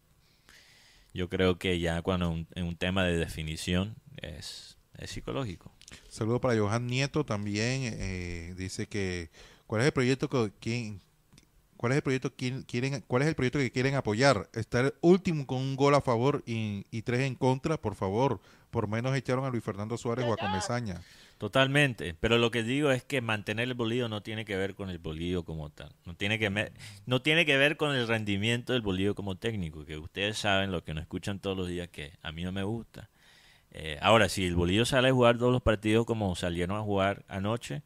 yo creo que ya cuando en un tema de definición es, es psicológico. Saludo para Johan Nieto también. Eh, dice que, ¿cuál es el proyecto que, quién, ¿Cuál es el proyecto que quieren, cuál es el proyecto que quieren apoyar? Estar último con un gol a favor y, tres en contra, por favor. Por menos echaron a Luis Fernando Suárez o a Comesaña. Totalmente, pero lo que digo es que mantener el bolillo no tiene que ver con el bolillo como tal, no tiene que no tiene que ver con el rendimiento del bolillo como técnico, que ustedes saben lo que nos escuchan todos los días que a mí no me gusta. Eh, ahora, si el bolillo sale a jugar todos los partidos como salieron a jugar anoche,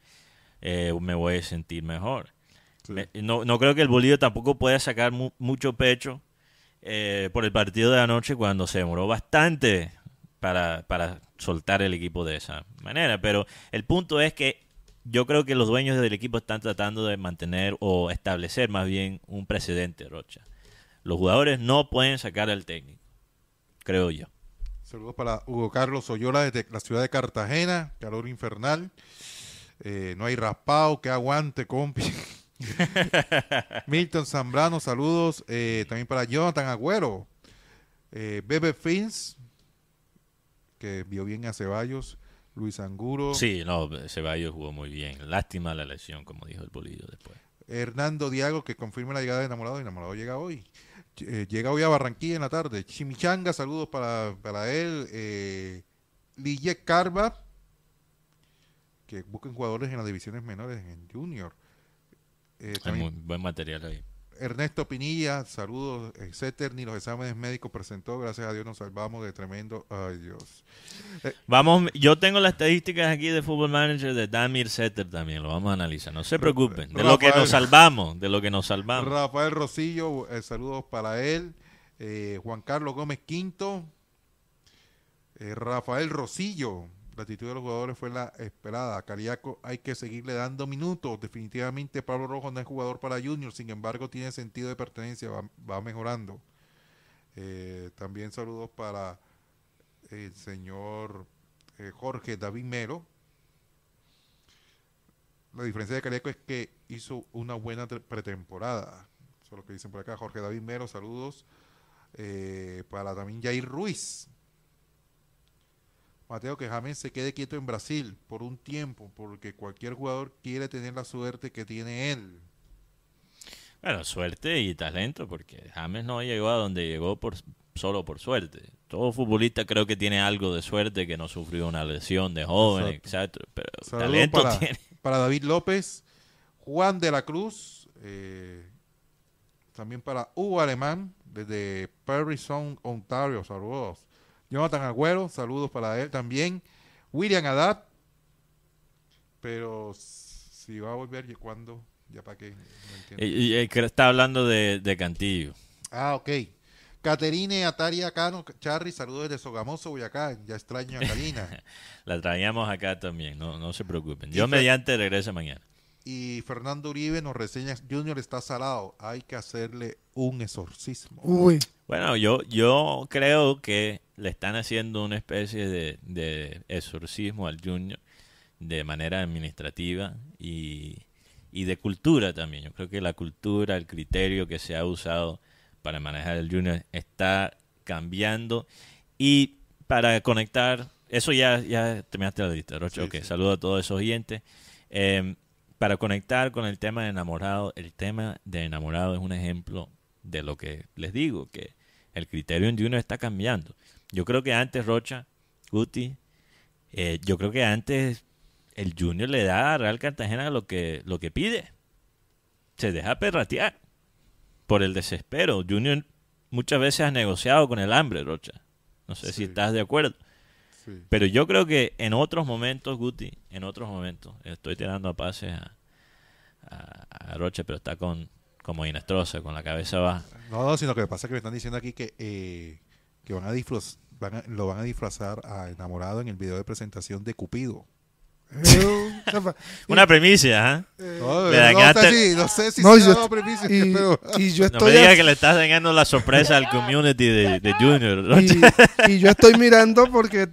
eh, me voy a sentir mejor. No, no, creo que el bolillo tampoco pueda sacar mucho pecho eh, por el partido de anoche cuando se demoró bastante para, para soltar el equipo de esa manera. Pero el punto es que yo creo que los dueños del equipo están tratando de mantener o establecer más bien un precedente, Rocha. Los jugadores no pueden sacar al técnico, creo yo. Saludos para Hugo Carlos Oyola desde la ciudad de Cartagena, calor infernal. Eh, no hay raspado, que aguante, compi. Milton Zambrano, saludos. Eh, también para Jonathan Agüero. Eh, Bebe Fins, que vio bien a Ceballos. Luis Anguro. Sí, no, Ceballos jugó muy bien. Lástima la lesión, como dijo el Bolillo después. Hernando Diago, que confirma la llegada de Enamorado. Enamorado llega hoy. Eh, llega hoy a Barranquilla en la tarde. Chimichanga, saludos para, él. Eh, Carva, que busquen jugadores en las divisiones menores, en Junior. Eh, muy buen material ahí. Ernesto Pinilla, saludos, etcétera, ni los exámenes médicos presentó, gracias a Dios nos salvamos de tremendo, ay Dios. Eh, vamos, yo tengo las estadísticas aquí de Football Manager de Damir Setter también, lo vamos a analizar, no se preocupen, de lo que nos salvamos, de lo que nos salvamos. Rafael Rosillo, eh, saludos para él, eh, Juan Carlos Gómez Quinto, Rafael Rosillo, la actitud de los jugadores fue la esperada. Cariaco hay que seguirle dando minutos. Definitivamente Pablo Rojo no es jugador para Junior, sin embargo tiene sentido de pertenencia, va, mejorando. Eh, también saludos para el señor eh, Jorge David Mero. La diferencia de Cariaco es que hizo una buena pretemporada. Eso es lo que dicen por acá. Jorge David Mero, saludos. Eh, para también Jair Ruiz, Mateo, que James se quede quieto en Brasil por un tiempo, porque cualquier jugador quiere tener la suerte que tiene él. Bueno, suerte y talento, porque James no llegó a donde llegó por solo por suerte. Todo futbolista creo que tiene algo de suerte, que no sufrió una lesión de joven, exacto. Pero talento para, tiene. Para David López, Juan de la Cruz, eh, también para Hugo Alemán, desde Perry Sound, Ontario, saludos. Jonathan Agüero, saludos para él también. William Haddad, pero si va a volver, ¿y cuándo? Ya para qué. y, está hablando de, Cantillo. Ah, ok. Caterine Ataria Cano, Charry, saludos desde Sogamoso, Boyacá. Ya extraño a Karina. La traíamos acá también, no, no se preocupen. Yo mediante regresa mañana. Y Fernando Uribe nos reseña, Junior está salado, hay que hacerle un exorcismo. Uy. Bueno, yo, yo creo que le están haciendo una especie de, exorcismo al Junior de manera administrativa y, de cultura también. Yo creo que la cultura, el criterio que se ha usado para manejar el Junior está cambiando y para conectar, eso ya, ya terminaste la lista, Rocha. ok, saludo a todos esos oyentes. Em, para conectar con el tema de enamorado, el tema de enamorado es un ejemplo de lo que les digo, que el criterio en Junior está cambiando. Yo creo que antes, Rocha, Guti, eh, yo creo que antes el Junior le da a Real Cartagena lo que, lo que pide. Se deja perratear por el desespero. Junior muchas veces ha negociado con el hambre, Rocha. No sé si estás de acuerdo. Pero yo creo que en otros momentos, Guti, en otros momentos, estoy tirando a pases a, Rocha, pero está con como Inestrosa, con la cabeza baja. No, no, sino que pasa que me están diciendo aquí que, eh, que van a disfrazar lo van a disfrazar a enamorado en el video de presentación de Cupido. Una premisa, ¿ah? ¿eh? No, no, sé si, no, yo, premisa, y, pero... y yo estoy no me digas que le estás enseñando la sorpresa al community de, de Junior. Y, yo estoy mirando porque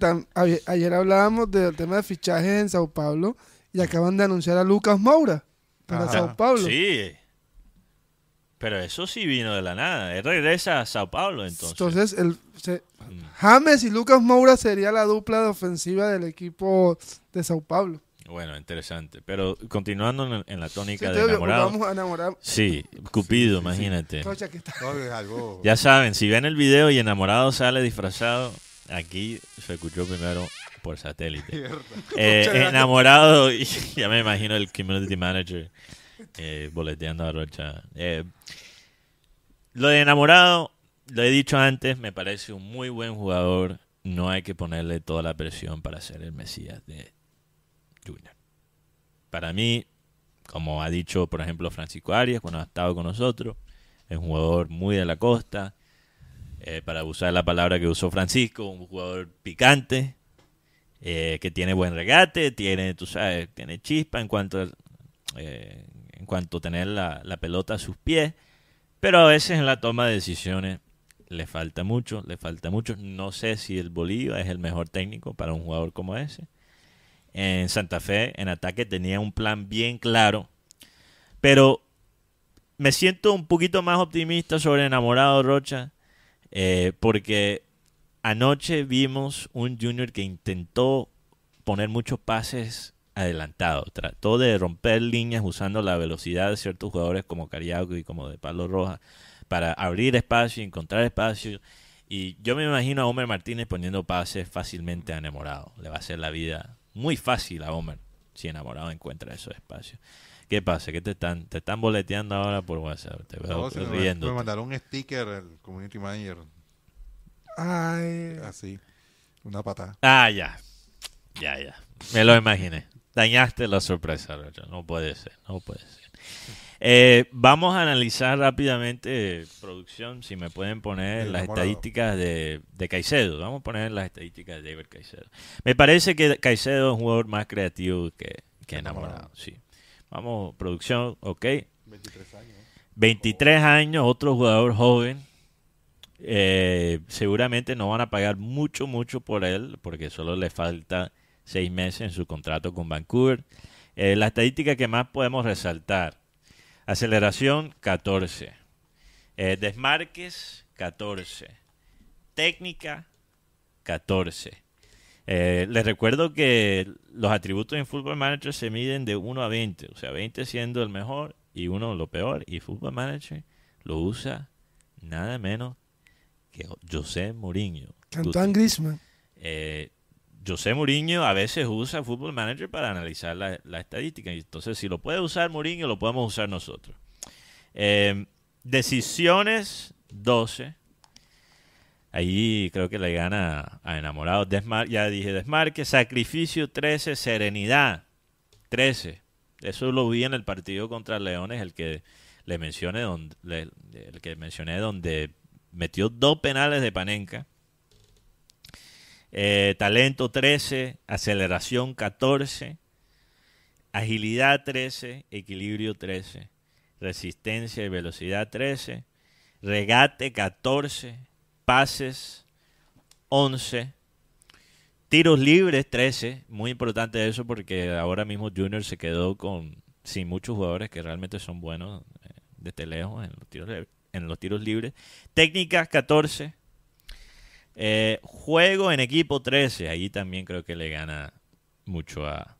ayer hablábamos del tema de fichajes en Sao Paulo y acaban de anunciar a Lucas Moura para Sao Paulo. Sí. Pero eso sí vino de la nada. Él regresa a Sao Paulo entonces. Entonces, el, mm. James y Lucas Moura sería la dupla de ofensiva del equipo de Sao Paulo. Bueno, interesante. Pero continuando en, en la tónica Sí, de enamorado. Vamos a enamorar. Sí, Cupido, imagínate. Que está-. Ya saben, si ven el video y enamorado sale disfrazado, aquí se escuchó primero por satélite. Eh, enamorado, y ya me imagino el community manager eh, boleteando a Rocha. Eh, lo de enamorado, lo he dicho antes, me parece un muy buen jugador. No hay que ponerle toda la presión para ser el Mesías de Para mí, como ha dicho, por ejemplo, Francisco Arias cuando ha estado con nosotros, es un jugador muy de la costa. eh, para usar la palabra que usó Francisco, un jugador picante, eh, que tiene buen regate, tiene, tú sabes, tiene chispa en cuanto a, eh, en cuanto a tener la, la pelota a sus pies, pero a veces en la toma de decisiones le falta mucho, le falta mucho. No sé si el Bolívar es el mejor técnico para un jugador como ese. En Santa Fe, en ataque, tenía un plan bien claro, pero me siento un poquito más optimista sobre Enamorado Rocha, eh, porque anoche vimos un Junior que intentó poner muchos pases adelantados, trató de romper líneas usando la velocidad de ciertos jugadores como Cariaco y como de Pablo Rojas para abrir espacio, encontrar espacio. Y yo me imagino a Homer Martínez poniendo pases fácilmente a enamorado. Le va a hacer la vida muy fácil a Homer si enamorado encuentra esos espacios. ¿Qué pasa? ¿Qué te están, te están boleteando ahora por WhatsApp? Te veo No, riendo. me mandaron un sticker, el community manager, Ay, así, una patada. Ah, ya. Ya, ya. Me lo imaginé. Dañaste la sorpresa, Rocha. No puede ser, no puede ser. Eh, vamos a analizar rápidamente, eh, producción, si me pueden poner las estadísticas de, de Caicedo. Vamos a poner las estadísticas de David Caicedo. Me parece que Caicedo es un jugador más creativo que, que enamorado. Enamorado. Sí. Vamos, producción, ok. 23 años. 23 años, otro jugador joven. Eh, seguramente no van a pagar mucho, mucho por él, porque solo le falta seis meses en su contrato con Vancouver. Eh, la estadística que más podemos resaltar: aceleración 14, eh, desmarques 14, técnica 14. Eh, les recuerdo que los atributos en Football Manager se miden de 1 a 20, o sea, 20 siendo el mejor y 1 lo peor. Y Football Manager lo usa nada menos que José Mourinho. Cantán Grisman. Eh, José Mourinho a veces usa Football Manager para analizar la, la estadística. Entonces, si lo puede usar Mourinho, lo podemos usar nosotros. Eh, decisiones 12. Ahí creo que le gana a Enamorado. Desmar ya dije desmarque. Sacrificio 13. Serenidad 13. Eso lo vi en el partido contra Leones, el que le mencioné donde, el que mencioné donde metió dos penales de Panenka. Eh, talento 13, aceleración 14, agilidad 13, equilibrio 13, resistencia y velocidad 13, regate 14, pases 11, tiros libres 13, muy importante eso porque ahora mismo Junior se quedó con sin muchos jugadores que realmente son buenos eh, desde lejos en los tiros, en los tiros libres, técnicas 14, eh, juego en equipo 13, ahí también creo que le gana mucho a,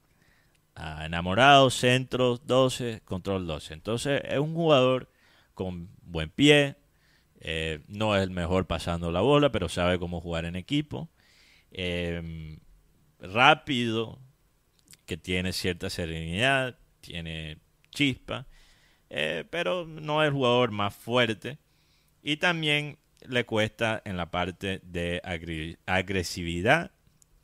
Enamorados, centros 12, control 12. Entonces es un jugador con buen pie, eh, no es el mejor pasando la bola, pero sabe cómo jugar en equipo. Eh, rápido, que tiene cierta serenidad, tiene chispa, pero no es el jugador más fuerte. Y también le cuesta en la parte de agresividad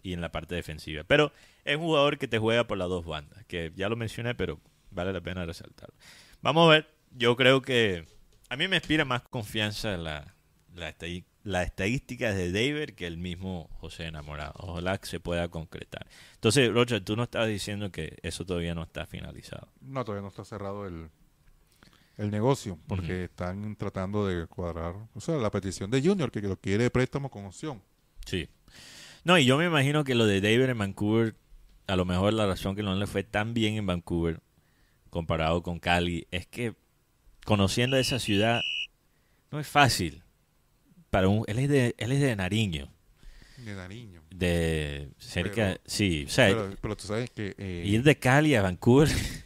y en la parte defensiva. Pero es un jugador que te juega por las dos bandas, que ya lo mencioné, pero vale la pena resaltarlo. Vamos a ver, yo creo que a mí me inspira más confianza la, la, estadística de David que el mismo José Enamorado. Ojalá que se pueda concretar. Entonces, Roger, tú no estabas diciendo que eso todavía no está finalizado. No, todavía no está cerrado el, el negocio, porque están tratando de cuadrar, o sea, la petición de Junior, que lo quiere de préstamo con opción. Sí. No, y yo me imagino que lo de David en Vancouver, a lo mejor la razón que no le fue tan bien en Vancouver comparado con Cali es que conociendo esa ciudad no es fácil. Para un, él es de él es de Nariño. De Nariño. de cerca, Pero- sí, o sea, Pero, pero tú sabes que eh, ir de Cali a Vancouver,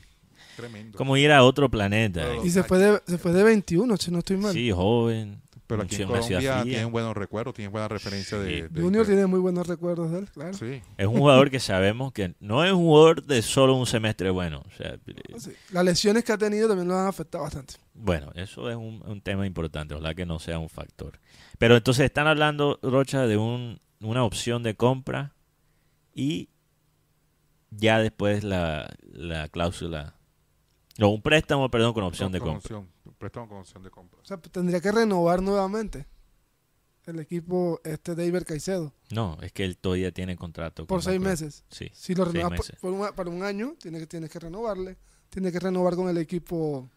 tremendo. como ir a otro planeta. Pero- Y se fue, de, se fue de 21, si no estoy mal. Sí, joven. Pero aquí en Colombia tienen buenos recuerdos, tienen buenas referencias de, de- Junior de- tiene muy buenos recuerdos de él, claro. Sí, Es un jugador que sabemos que no es un jugador de solo un semestre bueno. O sea, eh, Sí. Las lesiones que ha tenido también lo han afectado bastante. bueno, eso es un, un tema importante, ojalá que no sea un factor. Pero entonces están hablando, Rocha, de un, una opción de compra y ya después la, la cláusula, no, un préstamo, perdón, con opción con- de con compra. opción, préstamo con opción de compra. O sea, tendría que renovar nuevamente el equipo este de Iber Caicedo No, es que él todavía tiene contrato. por con seis Vancouver. meses. Sí. Si lo seis renuevas por, un- para un año, tienes que, tienes que renovarle. Tienes que renovar con el equipo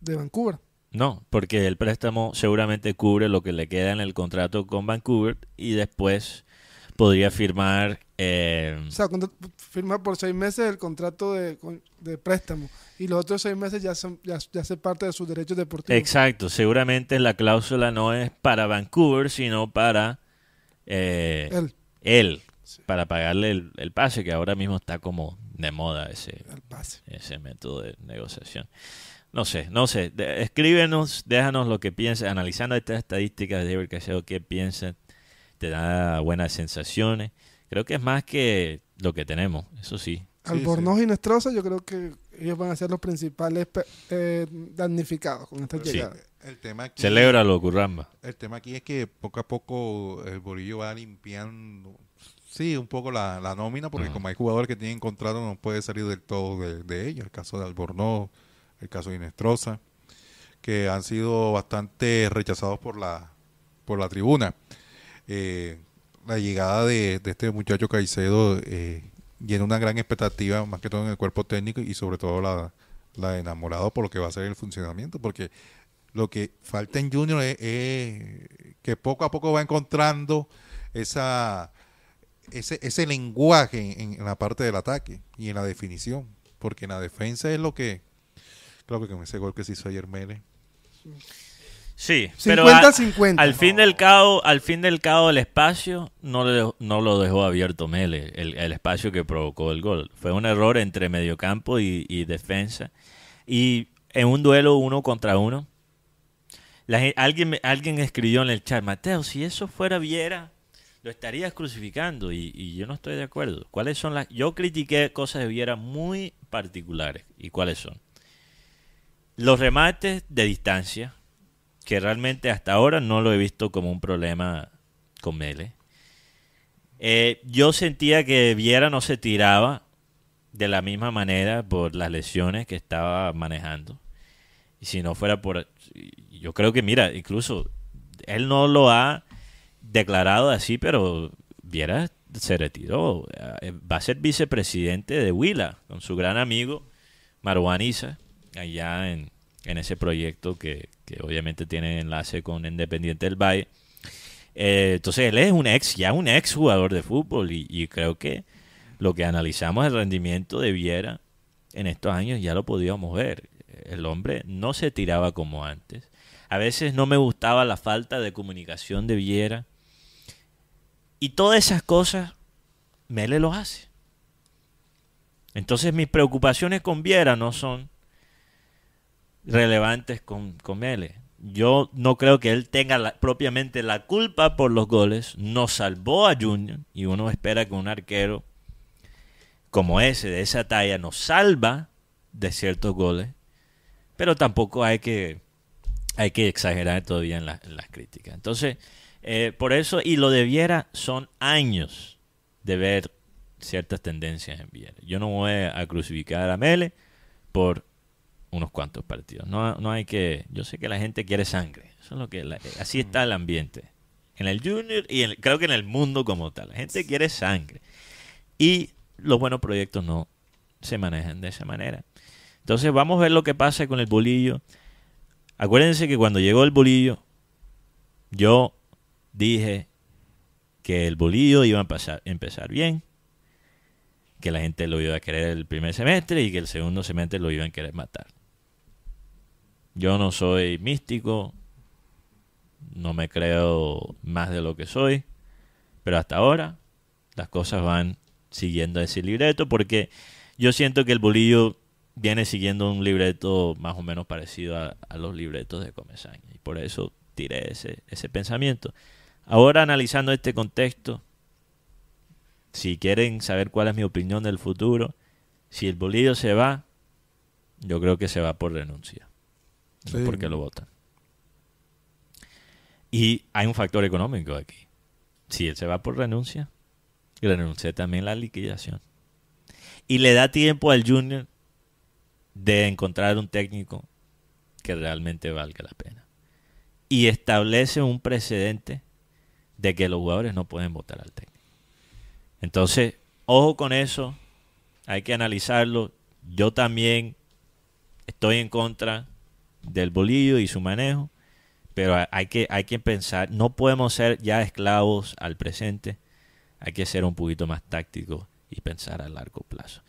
de Vancouver. No, porque el préstamo seguramente cubre lo que le queda en el contrato con Vancouver y después podría firmar. eh, O sea, cuando firma por seis meses el contrato de, de préstamo y los otros seis meses ya son ya, ya hace parte de sus derechos deportivos. exacto, seguramente la cláusula no es para Vancouver, sino para eh, Él, él, para pagarle el, el pase, que ahora mismo está como de moda ese, el pase. ese método de negociación. No sé, no sé. De- escríbenos, déjanos lo que piensas, analizando estas estadísticas de David Caicedo, qué piensas, te da buenas sensaciones. Creo que es más que lo que tenemos, eso sí. Albornoz y Nestroza, yo creo que ellos van a ser los principales eh, damnificados con esta Sí. llegada. El tema aquí, Celébralo, Curramba. el tema aquí es que poco a poco el bolillo va limpiando, sí, un poco la, la nómina, porque Ajá. como hay jugadores que tienen contrato, no puede salir del todo de, de ellos. El caso de Albornoz, el caso de Inestrosa, que han sido bastante rechazados por la, por la tribuna. Eh, la llegada de, de este muchacho Caicedo eh, llena una gran expectativa, más que todo en el cuerpo técnico y sobre todo la, enamorado por lo que va a ser el funcionamiento, porque lo que falta en Junior es, que poco a poco va encontrando esa ese, ese lenguaje en, en la parte del ataque y en la definición, porque en la defensa es lo que, claro que con ese gol que se hizo ayer Mele, Sí, pero 50-50. a- al fin del cabo, al fin del cabo el espacio no, le no lo dejó abierto Mele, el, el espacio que provocó el gol. Fue un error entre mediocampo y, y defensa. Y en un duelo uno contra uno, la alguien, alguien escribió en el chat, Mateo, si eso fuera Viera, lo estarías crucificando y, y yo no estoy de acuerdo. ¿Cuáles son las? Yo critiqué cosas de Viera muy particulares. ¿Y cuáles son? Los remates de distancia, que realmente hasta ahora no lo he visto como un problema con Mele. Eh, yo sentía que Viera no se tiraba de la misma manera por las lesiones que estaba manejando. Y si no fuera por... Yo creo que, mira, incluso él no lo ha declarado así, pero Viera se retiró. Eh, Va a ser vicepresidente de Huila con su gran amigo Marwaniza allá en, en ese proyecto que, que obviamente tiene enlace con Independiente del Valle. Eh, entonces él es un ex, ya un ex jugador de fútbol y, y creo que lo que analizamos el rendimiento de Viera en estos años ya lo podíamos ver. El hombre no se tiraba como antes. A veces no me gustaba la falta de comunicación de Viera. Y todas esas cosas, Mele lo hace. Entonces mis preocupaciones con Viera no son relevantes con, con Mele. Yo no creo que él tenga propiamente la culpa por los goles. Nos salvó a Junior y uno espera que un arquero como ese, de esa talla, nos salva de ciertos goles. Pero tampoco hay que, hay que exagerar todavía en las críticas. Entonces, eh, por eso, y lo de Viera son años de ver ciertas tendencias en Viera. Yo no voy a crucificar a Mele por unos cuantos partidos. No, no hay que. Yo sé que la gente quiere sangre. Eso es lo que. la- así está el ambiente. En el Junior y en- creo que en el mundo como tal. La gente quiere sangre. Y los buenos proyectos no se manejan de esa manera. Entonces vamos a ver lo que pasa con el bolillo. Acuérdense que cuando llegó el bolillo, yo dije que el bolillo iba a pasar- empezar bien, que la gente lo iba a querer el primer semestre y que el segundo semestre lo iban a querer matar. Yo no soy místico, no me creo más de lo que soy, Pero hasta ahora las cosas van siguiendo ese libreto porque yo siento que el bolillo viene siguiendo un libreto más o menos parecido a, los libretos de Comesaña. Y por eso tiré ese, ese pensamiento. Ahora analizando este contexto, si quieren saber cuál es mi opinión del futuro, si el bolillo se va, yo creo que se va por renuncia. No porque lo votan. Y hay un factor económico aquí. Si él se va por renuncia, renuncia también la liquidación. Y le da tiempo al Junior de encontrar un técnico que realmente valga la pena. Y establece un precedente de que los jugadores no pueden votar al técnico. Entonces, ojo con eso, hay que analizarlo. Yo también estoy en contra del bolillo y su manejo, pero hay que, hay que pensar, no podemos ser ya esclavos al presente, hay que ser un poquito más tácticos y pensar a largo plazo.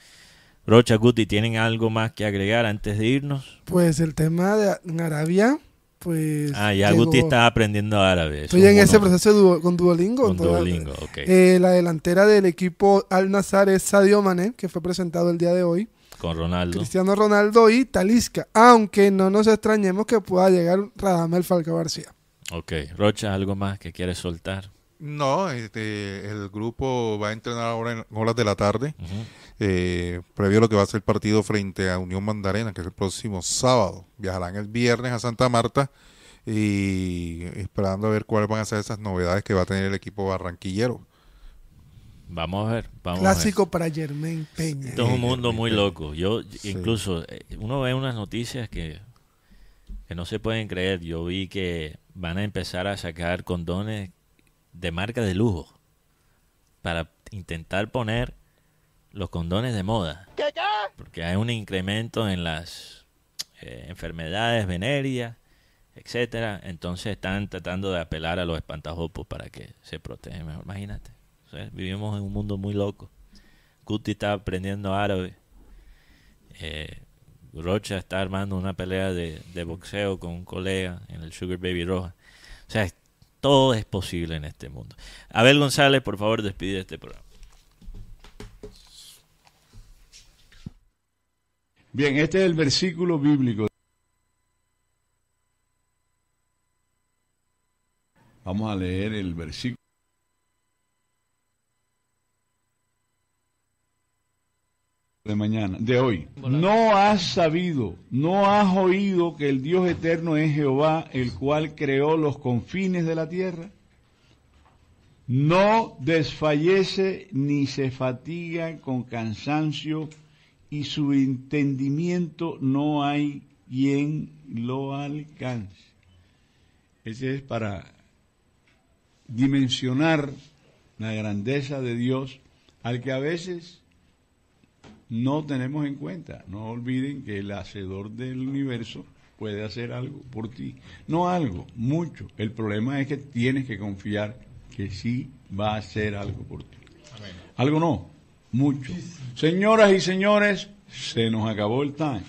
Rocha, Guti, ¿tienen algo más que agregar antes de irnos? Pues el tema de Arabia, pues... Ah, ya Guti está aprendiendo árabe. Estoy en ese proceso con Duolingo. Con Duolingo, ok. Eh, la delantera del equipo Al Nazar es Sadio Mané, que fue presentado el día de hoy. Con Ronaldo. Cristiano Ronaldo y Talisca. Aunque no nos extrañemos que pueda llegar Radamel Falcao García. Ok. Rocha, ¿algo más que quieres soltar? No, este, el grupo va a entrenar ahora en horas de la tarde, eh, previo a lo que va a ser el partido frente a Unión Mandarena, que es el próximo sábado. Viajarán el viernes a Santa Marta y esperando a ver cuáles van a ser esas novedades que va a tener el equipo barranquillero. Vamos a ver. Vamos Clásico para Germain Peña. Esto es un mundo muy loco. Yo, incluso, eh, uno ve unas noticias que, que no se pueden creer. Yo vi que van a empezar a sacar condones de marca de lujo para intentar poner los condones de moda. Porque hay un incremento en las eh, enfermedades venéreas, etcétera. Entonces están tratando de apelar a los espantajopos para que se protejan mejor. Imagínate. Vivimos en un mundo muy loco. Guti está aprendiendo árabe. Eh, Rocha está armando una pelea de, de, boxeo con un colega en el Sugar Baby Roja. O sea, todo es posible en este mundo. Abel González, por favor, despide este programa. Bien, este es el versículo bíblico. Vamos a leer el versículo. De mañana, de hoy. No has sabido, no has oído que el Dios eterno es Jehová, el cual creó los confines de la tierra. No desfallece ni se fatiga con cansancio y su entendimiento no hay quien lo alcance. Ese es para dimensionar la grandeza de Dios al que a veces no tenemos en cuenta. No olviden que el hacedor del universo puede hacer algo por ti. No algo, mucho. El problema es que tienes que confiar que sí va a hacer algo por ti. Algo no, mucho. Señoras y señores, se nos acabó el time.